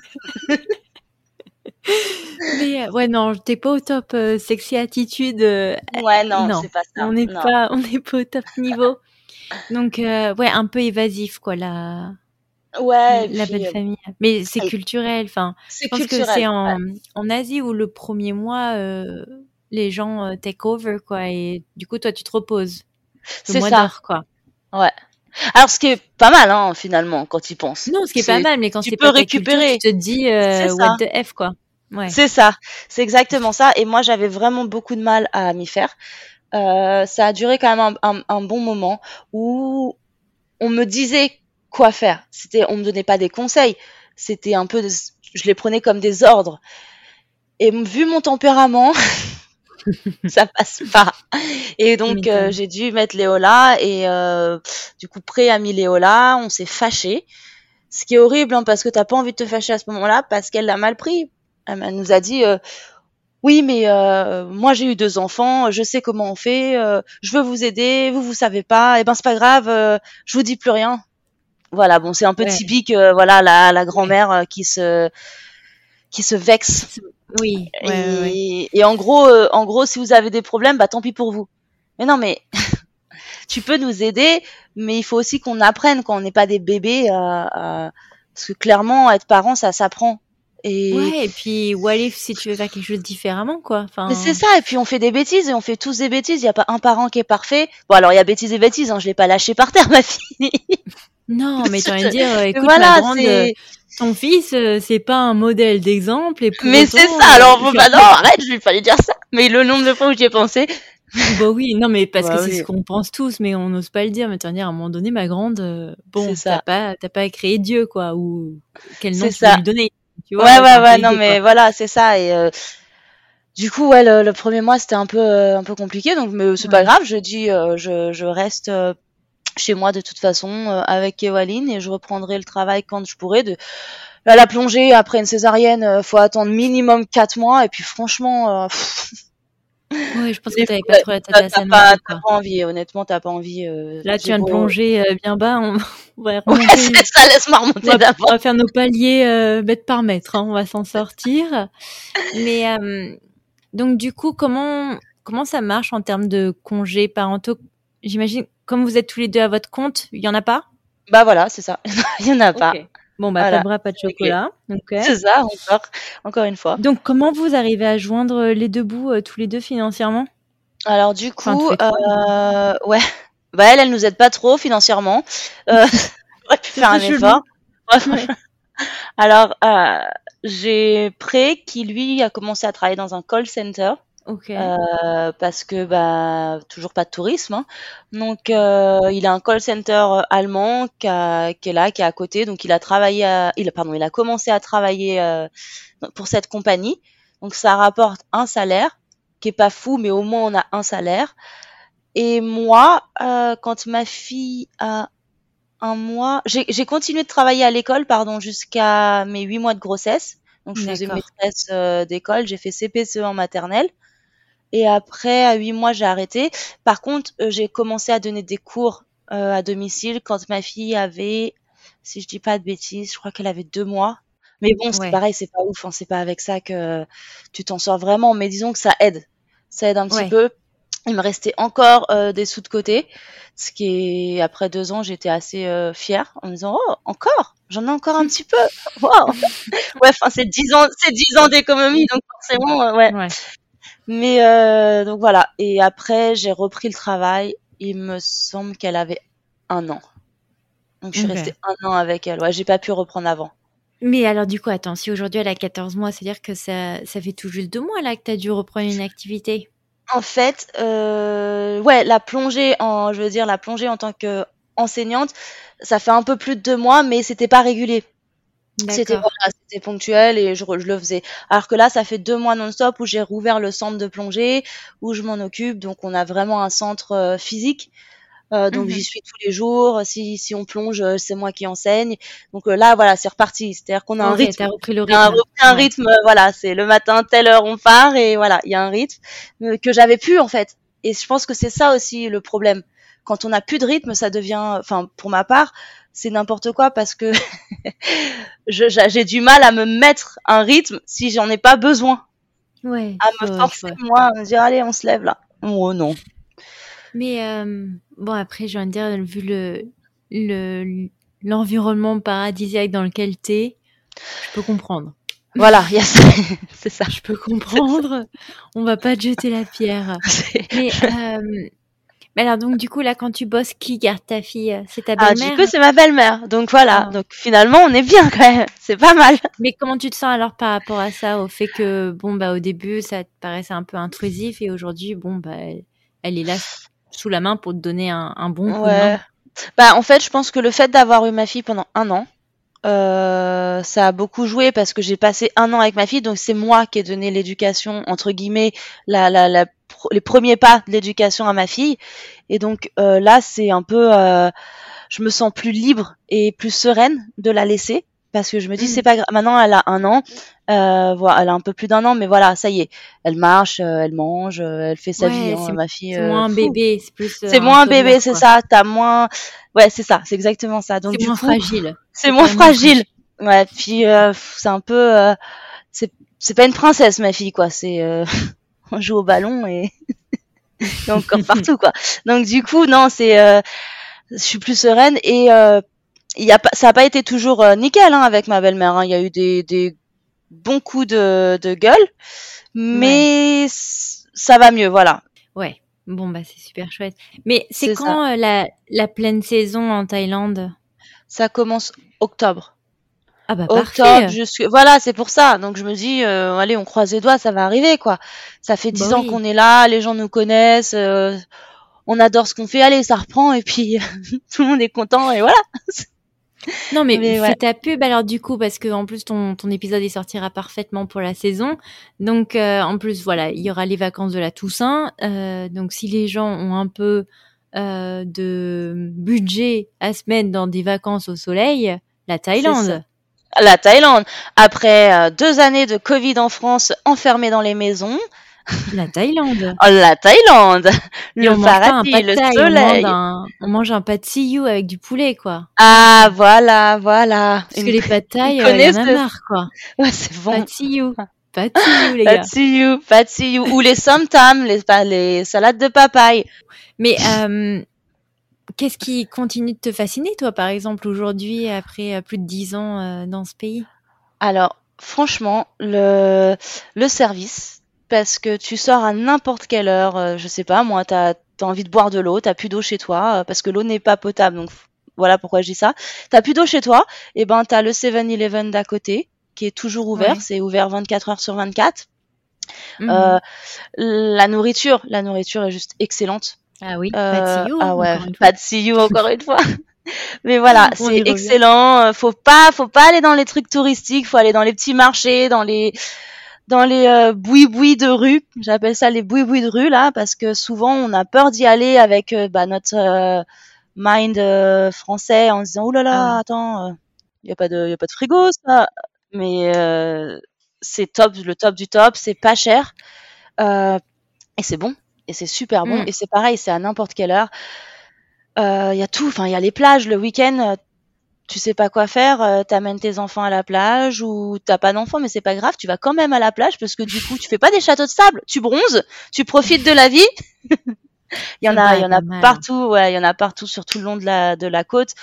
Mmh. Mais euh, ouais non, t'es pas au top euh, sexy attitude. ouais non, c'est pas ça. On n'est pas, on n'est pas au top niveau. Donc ouais, un peu évasif quoi la. Ouais. La belle famille. Mais c'est culturel. Enfin, je pense que c'est en, en Asie où le premier mois les gens take over quoi et du coup toi tu te reposes. C'est ça. quoi. Ouais. Alors, ce qui est pas mal, hein, finalement, quand il pense. Non, ce qui est, pas mal, mais quand tu peux récupérer, tu te dis euh, what the f, quoi. Ouais. C'est ça, c'est exactement ça. Et moi, j'avais vraiment beaucoup de mal à m'y faire. Euh, ça a duré quand même un, un, un, bon moment où on me disait quoi faire. C'était, on me donnait pas des conseils. C'était un peu, je les prenais comme des ordres. Et vu mon tempérament, ça passe pas. Et donc euh, j'ai dû mettre Léola et euh, du coup Pré a mis Léola, on s'est fâché. Ce qui est horrible hein, parce que t'as pas envie de te fâcher à ce moment-là parce qu'elle l'a mal pris. Elle nous a dit euh, oui mais moi j'ai eu deux enfants, je sais comment on fait, je veux vous aider, vous vous savez pas, et eh ben c'est pas grave, je vous dis plus rien. Voilà bon c'est un peu typique voilà la, la grand-mère qui se qui se vexe oui. et, en gros, euh, en gros, si vous avez des problèmes, bah tant pis pour vous. Mais non, mais tu peux nous aider, mais il faut aussi qu'on apprenne quand on n'est pas des bébés, parce que clairement, être parent, ça s'apprend. Et... Ouais, et puis, what if si tu veux faire quelque chose différemment, quoi. Enfin... Mais c'est ça, et puis on fait des bêtises, et on fait tous des bêtises, il n'y a pas un parent qui est parfait. Bon, alors il y a bêtises et bêtises, hein, je l'ai pas lâché par terre, ma fille. Non, mais tu envie dire, écoute, voilà, ma grande, ton fils, euh, c'est pas un modèle d'exemple. Et mais c'est ça, alors bon, bah non, arrête, je lui fallait dire ça. Mais le nombre de fois où j'y ai pensé. bah oui, non, mais parce bah que c'est ce qu'on pense tous, mais on n'ose pas le dire. Mais tu dire, à un moment donné, ma grande, euh, bon, t'as pas, t'as pas créé Dieu, quoi, ou quel nom tu lui donner. Tu vois, ouais, ouais, ouais, non, mais voilà, c'est ça. Et euh, du coup, ouais, le, premier mois, c'était un peu, un peu compliqué, donc mais c'est pas grave. Je dis, je, je reste chez moi de toute façon euh, avec Kewaline et je reprendrai le travail quand je pourrai. De la plongée après une césarienne, euh, faut attendre minimum 4 mois et puis franchement. Euh, oui, je pense que t'avais pas trop la tête à. T'as pas, envie, honnêtement, t'as pas envie. Là, tu viens de plonger bien bas, on, va remonter. Ouais, ça, laisse-moi remonter d'abord. On va faire nos paliers mètre par mètre, hein, on va s'en sortir. Mais donc, du coup, comment comment ça marche en termes de congés parentaux? J'imagine comme vous êtes tous les deux à votre compte, il y en a pas? Bah voilà, c'est ça. il y en a pas. Bon bah pas de bras, pas de chocolat. C'est ça, encore, encore une fois. Donc comment vous arrivez à joindre les deux bouts euh, tous les deux financièrement? Alors du coup, euh, ouais, bah elle, elle nous aide pas trop financièrement. Euh, on pu faire un effort. Alors euh, j'ai Pré qui lui a commencé à travailler dans un call center. Euh, parce que bah toujours pas de tourisme. Hein. Donc euh, il a un call center euh, allemand qui, qui, est là, qui est à côté. Donc il a travaillé, il pardon, il a commencé à travailler pour cette compagnie. Donc ça rapporte un salaire qui est pas fou, mais au moins on a un salaire. Et moi, quand ma fille a un mois, j'ai continué de travailler à l'école, pardon, jusqu'à mes huit mois de grossesse. Donc je faisais maîtresse d'école, j'ai fait CPCE en maternelle. Et après, à huit mois, j'ai arrêté. Par contre, euh, j'ai commencé à donner des cours euh, à domicile quand ma fille avait si je dis pas de bêtises. Je crois qu'elle avait deux mois. Mais bon, c'est pareil, c'est pas ouf. Hein, c'est pas avec ça que tu t'en sors vraiment. Mais disons que ça aide. Ça aide un petit peu. Il me restait encore euh, des sous de côté, ce qui est après deux ans, j'étais assez euh, fière en me disant oh encore, j'en ai encore un petit peu. Wow. ouais, enfin c'est dix ans, c'est dix ans d'économie, donc forcément euh, ouais. Mais euh, donc voilà. Et après j'ai repris le travail. Il me semble qu'elle avait un an. Donc je suis restée un an avec elle. Ouais, j'ai pas pu reprendre avant. Mais alors du coup, attends, si aujourd'hui elle a 14 mois, c'est-à-dire que ça, ça fait tout juste deux mois là que tu as dû reprendre une activité? En fait, euh, ouais, la plongée en, je veux dire, la plongée en tant qu'enseignante, ça fait un peu plus de deux mois, mais c'était pas régulier. C'était voilà, c'était ponctuel et je, je, le faisais. Alors que là, ça fait deux mois non-stop où j'ai rouvert le centre de plongée, où je m'en occupe. Donc, on a vraiment un centre euh, physique euh, donc mmh j'y suis tous les jours. Si, si on plonge, euh, c'est moi qui enseigne. Donc euh, là, voilà, c'est reparti. C'est-à-dire qu'on a un rythme. repris le rythme. On a repris un rythme. Voilà, c'est le matin, telle heure on part et voilà, il y a un rythme que j'avais plus en fait. Et je pense que c'est ça aussi le problème. Quand on n'a plus de rythme, ça devient, enfin pour ma part, c'est n'importe quoi parce que j'ai du mal à me mettre un rythme si j'en ai pas besoin. Ouais. À me forcer moi, à me dire allez, on se lève là. Oh non. Mais euh, bon, après, j'ai envie de dire, vu le, le, l'environnement paradisiaque dans lequel tu es, je peux comprendre. Voilà, c'est ça. Je peux comprendre. On va pas te jeter la pierre. mais, euh, mais alors, donc, du coup, là, quand tu bosses, qui garde ta fille C'est ta belle-mère Ah, du coup, c'est ma belle-mère. Donc, voilà. Ah. Donc, finalement, on est bien quand même. C'est pas mal. Mais comment tu te sens alors par rapport à ça Au fait que, bon, bah, au début, ça te paraissait un peu intrusif et aujourd'hui, bon, bah, elle est là sous la main pour te donner un, bon coup Bah, en fait, je pense que le fait d'avoir eu ma fille pendant un an, euh, ça a beaucoup joué parce que j'ai passé un an avec ma fille, donc c'est moi qui ai donné l'éducation, entre guillemets, la, la, la, les premiers pas de l'éducation à ma fille. Et donc euh, là, c'est un peu, euh, je me sens plus libre et plus sereine de la laisser parce que je me dis c'est mm. pas grave. Maintenant, elle a un an, euh, voilà, elle a un peu plus d'un an, mais voilà, ça y est, elle marche, euh, elle mange, euh, elle fait sa vie. Hein, ma fille. C'est moins un bébé, c'est plus. c'est moins un bébé, c'est ça. T'as moins. Ouais, c'est ça, c'est exactement ça. Donc c'est moins fragile. C'est moins fragile. Ouais, puis c'est un peu. c'est c'est pas une princesse ma fille quoi. C'est on joue au ballon et, et encore partout quoi. Donc du coup non, c'est je suis plus sereine et il y a pas, ça n'a pas été toujours euh, nickel hein, avec ma belle-mère. Hein. Il y a eu des, des bons coups de, de gueule, mais ça va mieux, voilà. Ouais. Bon bah c'est super chouette. Mais c'est quand euh, la, la pleine saison en Thaïlande? Ça commence octobre. Ah bah octobre jusque voilà c'est pour ça. Donc je me dis euh, allez on croise les doigts ça va arriver quoi. Ça fait dix bah ans qu'on est là les gens nous connaissent on adore ce qu'on fait. Allez ça reprend et puis tout le monde est content et voilà Non, mais, mais fais ta pub alors du coup parce que en plus ton, ton épisode il sortira parfaitement pour la saison. Donc euh, en plus voilà, il y aura les vacances de la Toussaint. Euh, donc si les gens ont un peu euh, de budget à se mettre dans des vacances au soleil, la Thaïlande. La Thaïlande. Après deux années de Covid en France, enfermés dans les maisons, la Thaïlande. Oh, la Thaïlande. Le paradis, le soleil. On mange, un, pâte you avec du poulet, quoi. Ah, voilà, voilà. Parce que les pâtes thaï, euh, y en a marre, quoi. Ouais, c'est bon. Pâte you, les gars. Pâte you, Ou les somtam, les, les salades de papaye. Mais, euh, qu'est-ce qui continue de te fasciner, toi, par exemple, aujourd'hui, après euh, plus de dix ans euh, dans ce pays? Alors, franchement, le, le service, parce que tu sors à n'importe quelle heure, euh, je sais pas, moi, t'as as envie de boire de l'eau, t'as plus d'eau chez toi, euh, parce que l'eau n'est pas potable, donc voilà pourquoi je dis ça. T'as plus d'eau chez toi, et ben t'as le 7-Eleven d'à côté, qui est toujours ouvert, c'est ouvert 24 heures sur 24. Mmh. Euh, la nourriture, la nourriture est juste excellente. Ah oui, pas de Ah ouais, pas de you encore une fois. Mais voilà, c'est excellent. Faut pas, faut pas aller dans les trucs touristiques, faut aller dans les petits marchés, dans les, dans les euh, boui-boui de rue. J'appelle ça les boui-boui de rue là parce que souvent on a peur d'y aller avec euh, bah, notre euh, mind français en se disant oh là là, ah attends, il y a pas de y a pas de frigo ça. Mais c'est top, le top du top, c'est pas cher et c'est bon et c'est super bon mmh. et c'est pareil, c'est à n'importe quelle heure. Il y a tout, enfin il y a les plages le week-end tu sais pas quoi faire, euh, t'amènes tes enfants à la plage ou t'as pas d'enfants, mais c'est pas grave, tu vas quand même à la plage parce que du coup, tu fais pas des châteaux de sable, tu bronzes, tu profites de la vie. il y en a, il y en a partout, ouais, il y en a partout sur tout le long de la de la côte.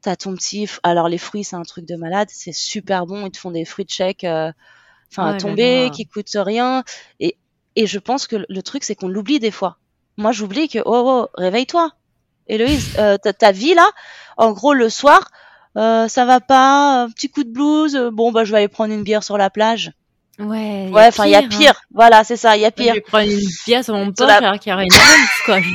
T'as ton petit, alors les fruits, c'est un truc de malade, c'est super bon, ils te font des fruits de chèque, euh, enfin à tomber, qui coûtent rien, et et je pense que le truc c'est qu'on l'oublie des fois. Moi, j'oublie que oh, oh réveille-toi, Héloïse, euh, ta vie là, en gros le soir euh, ça va pas, un petit coup de blues, euh, bon bah je vais aller prendre une bière sur la plage. Ouais. Ouais, enfin il y a pire. Hein. Voilà, c'est ça, il y a pire. Je vais prendre une bière sur mon poche alors qu'il y aura une quoi.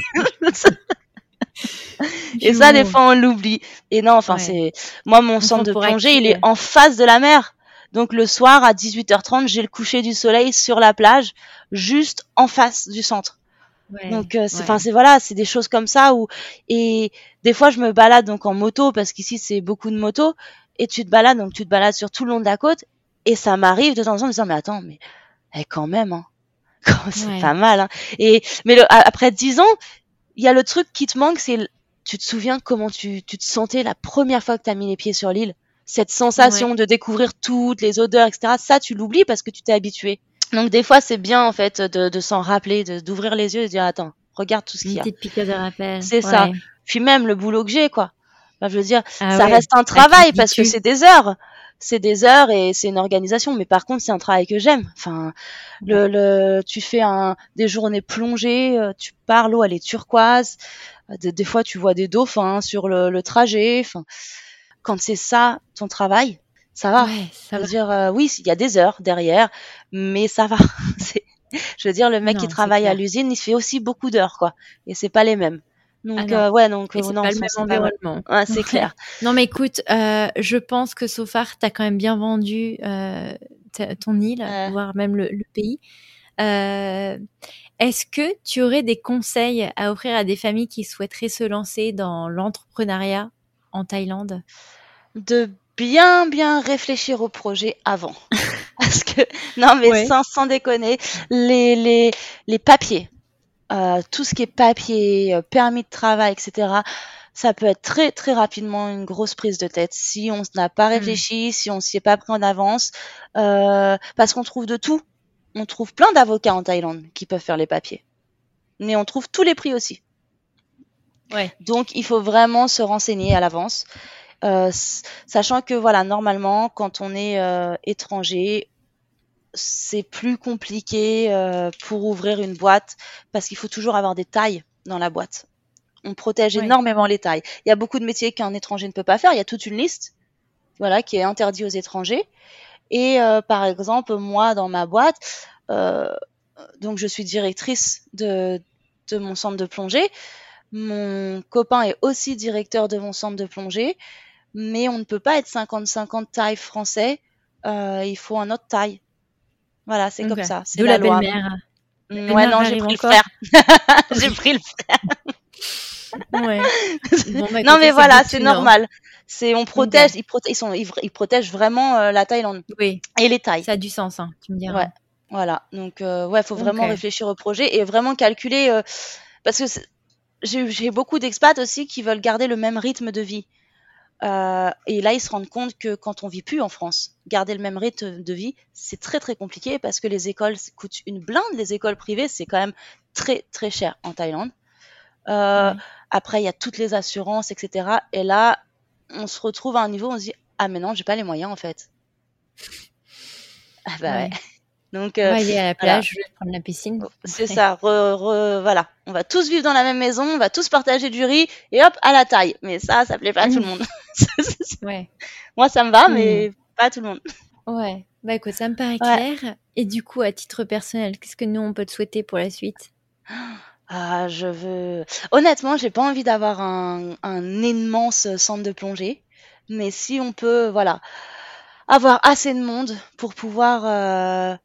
Et ça, des fois, on l'oublie. Et non, enfin, c'est, moi, mon centre de plongée, il est en face de la mer. Donc, le soir, à 18h30, j'ai le coucher du soleil sur la plage, juste en face du centre. Donc, euh, c'est, enfin, c'est voilà, c'est des choses comme ça où, et des fois, je me balade donc en moto parce qu'ici c'est beaucoup de motos et tu te balades donc tu te balades sur tout le long de la côte et ça m'arrive de temps en temps de me dire mais attends mais eh, quand même hein, c'est pas mal hein. Et mais le, après dix ans, il y a le truc qui te manque, c'est tu te souviens comment tu, tu te sentais la première fois que tu as mis les pieds sur l'île? Cette sensation de découvrir toutes les odeurs, etc. Ça, tu l'oublies parce que tu t'es habitué. Donc des fois, c'est bien en fait de, de s'en rappeler, d'ouvrir les yeux et de dire attends, regarde tout ce qu'il y a. de rappel. C'est ça. Puis même le boulot que j'ai, quoi. je veux dire, ah ça reste un travail parce que c'est des heures. C'est des heures et c'est une organisation. Mais par contre, c'est un travail que j'aime. Enfin, le, le, tu fais un, des journées plongées, euh, tu pars, l'eau, elle est turquoise. Des, fois, tu vois des dauphins sur le, le trajet. Enfin, quand c'est ça, ton travail, ça va. ça veut dire, euh, oui, il y a des heures derrière, mais ça va. je veux dire, le mec qui travaille à l'usine, il fait aussi beaucoup d'heures, quoi. Et c'est pas les mêmes. Donc euh, ouais, donc euh, c'est pas le même environnement. Ouais, c'est clair. non mais écoute, euh, je pense que Sofar t'as quand même bien vendu ton île, voire même le, le pays. Est-ce que tu aurais des conseils à offrir à des familles qui souhaiteraient se lancer dans l'entrepreneuriat en Thaïlande? De bien bien réfléchir au projet avant. Parce que non mais sans, sans déconner, les les les papiers euh, tout ce qui est papier, euh, permis de travail, etc. Ça peut être très très rapidement une grosse prise de tête si on n'a pas mmh. réfléchi, si on s'y est pas pris en avance, euh, parce qu'on trouve de tout. On trouve plein d'avocats en Thaïlande qui peuvent faire les papiers, mais on trouve tous les prix aussi. Ouais. Donc il faut vraiment se renseigner à l'avance, euh, sachant que voilà normalement quand on est euh, étranger, c'est plus compliqué euh, pour ouvrir une boîte parce qu'il faut toujours avoir des tailles dans la boîte. On protège énormément les tailles. Il y a beaucoup de métiers qu'un étranger ne peut pas faire. Il y a toute une liste, voilà, qui est interdite aux étrangers. Et euh, par exemple, moi, dans ma boîte, euh, donc je suis directrice de, de mon centre de plongée. Mon copain est aussi directeur de mon centre de plongée, mais on ne peut pas être 50-50 taille français. il faut un autre taille. Voilà, c'est comme ça. C'est la, belle-mère. Mm, ouais, non, j'ai pris le frère. j'ai pris le frère. ouais. Bah, non, mais voilà, c'est normal. C'est on protège, ils, ils, sont, ils, protègent vraiment euh, la Thaïlande. Oui. Et les Thaïs. Ça a du sens, hein, tu me diras. Ouais. Voilà. Donc euh, ouais, faut vraiment réfléchir au projet et vraiment calculer euh, parce que j'ai beaucoup d'expats aussi qui veulent garder le même rythme de vie. Euh, et là, ils se rendent compte que quand on vit plus en France, garder le même rythme de vie, c'est très très compliqué parce que les écoles coûtent une blinde. Les écoles privées, c'est quand même très très cher en Thaïlande. Euh, après, il y a toutes les assurances, etc. Et là, on se retrouve à un niveau, où on se dit ah mais non, j'ai pas les moyens en fait. Ah bah ouais. Donc, euh, on va aller à la plage, je vais prendre la piscine. C'est ça, voilà. On va tous vivre dans la même maison, on va tous partager du riz et hop, à la taille. Mais ça, ça plaît pas à tout le monde. ouais. Moi, ça me va, mais hmm. pas à tout le monde. Ouais. Bah écoute, ça me paraît clair. Et du coup, à titre personnel, qu'est-ce que nous, on peut te souhaiter pour la suite? Ah, je veux. Honnêtement, j'ai pas envie d'avoir un, un immense centre de plongée. Mais si on peut, voilà, avoir assez de monde pour pouvoir euh,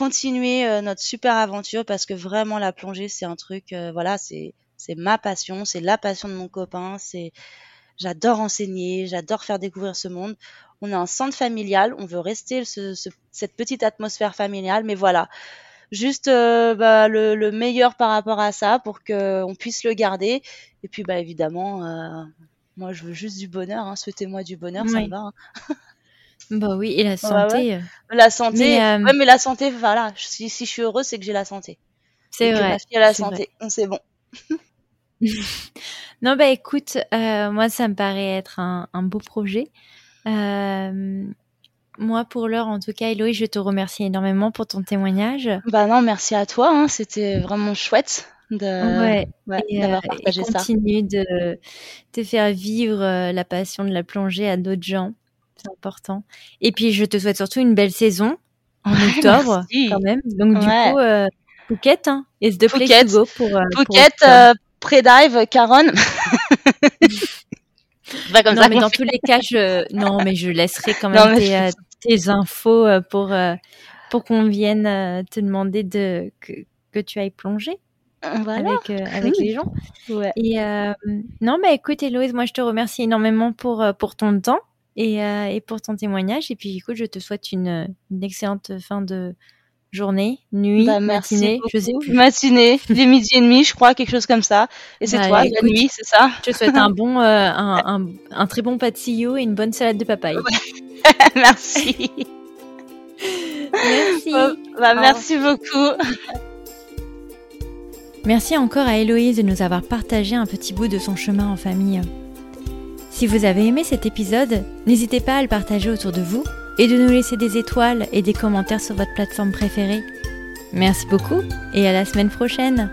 continuer euh, notre super aventure parce que vraiment la plongée c'est un truc euh, voilà c'est c'est ma passion c'est la passion de mon copain c'est j'adore enseigner j'adore faire découvrir ce monde on a un centre familial on veut rester ce, cette petite atmosphère familiale mais voilà juste euh, bah, le, le, meilleur par rapport à ça pour que on puisse le garder et puis bah évidemment moi, je veux juste du bonheur. Hein. Souhaitez-moi du bonheur, ça me va. Hein. Bah oui, et la santé. Euh. La santé, mais, euh, ouais, mais la santé, voilà. Si, si je suis heureuse, c'est que j'ai la santé. C'est vrai. Que ma la santé, c'est bon. non, bah écoute, euh, moi, ça me paraît être un, un beau projet. Euh, moi, pour l'heure, en tout cas, Héloïse, je te remercie énormément pour ton témoignage. Bah non, merci à toi. Hein. C'était vraiment chouette de ouais, d'avoir partagé et continue de te faire vivre la passion de la plongée à d'autres gens c'est important. Et puis, je te souhaite surtout une belle saison en octobre, quand même. Donc, du coup, euh, Phuket, hein, is the place to go pour. Euh, Phuket, euh, pré-dive, Caron. Pas comme non, mais dans tous les cas, je non, mais je laisserai quand même tes, tes, infos pour pour qu'on vienne te demander de que, que tu ailles plonger. Voilà. avec avec les gens. Ouais. Et non, mais écoute, Héloïse, moi je te remercie énormément pour pour ton temps et, euh, et, pour ton témoignage. Et puis, écoute, je te souhaite une, une excellente fin de journée, nuit, bah, matinée, je sais plus. Matinée, les midi et demi, je crois, quelque chose comme ça. Et c'est bah, toi, la nuit, c'est ça? Je te souhaite un bon, euh, un, un, un, très bon patillo et une bonne salade de papaye. merci. merci. bah, merci beaucoup. Merci encore à Héloïse de nous avoir partagé un petit bout de son chemin en famille. Si vous avez aimé cet épisode, n'hésitez pas à le partager autour de vous et de nous laisser des étoiles et des commentaires sur votre plateforme préférée. Merci beaucoup et à la semaine prochaine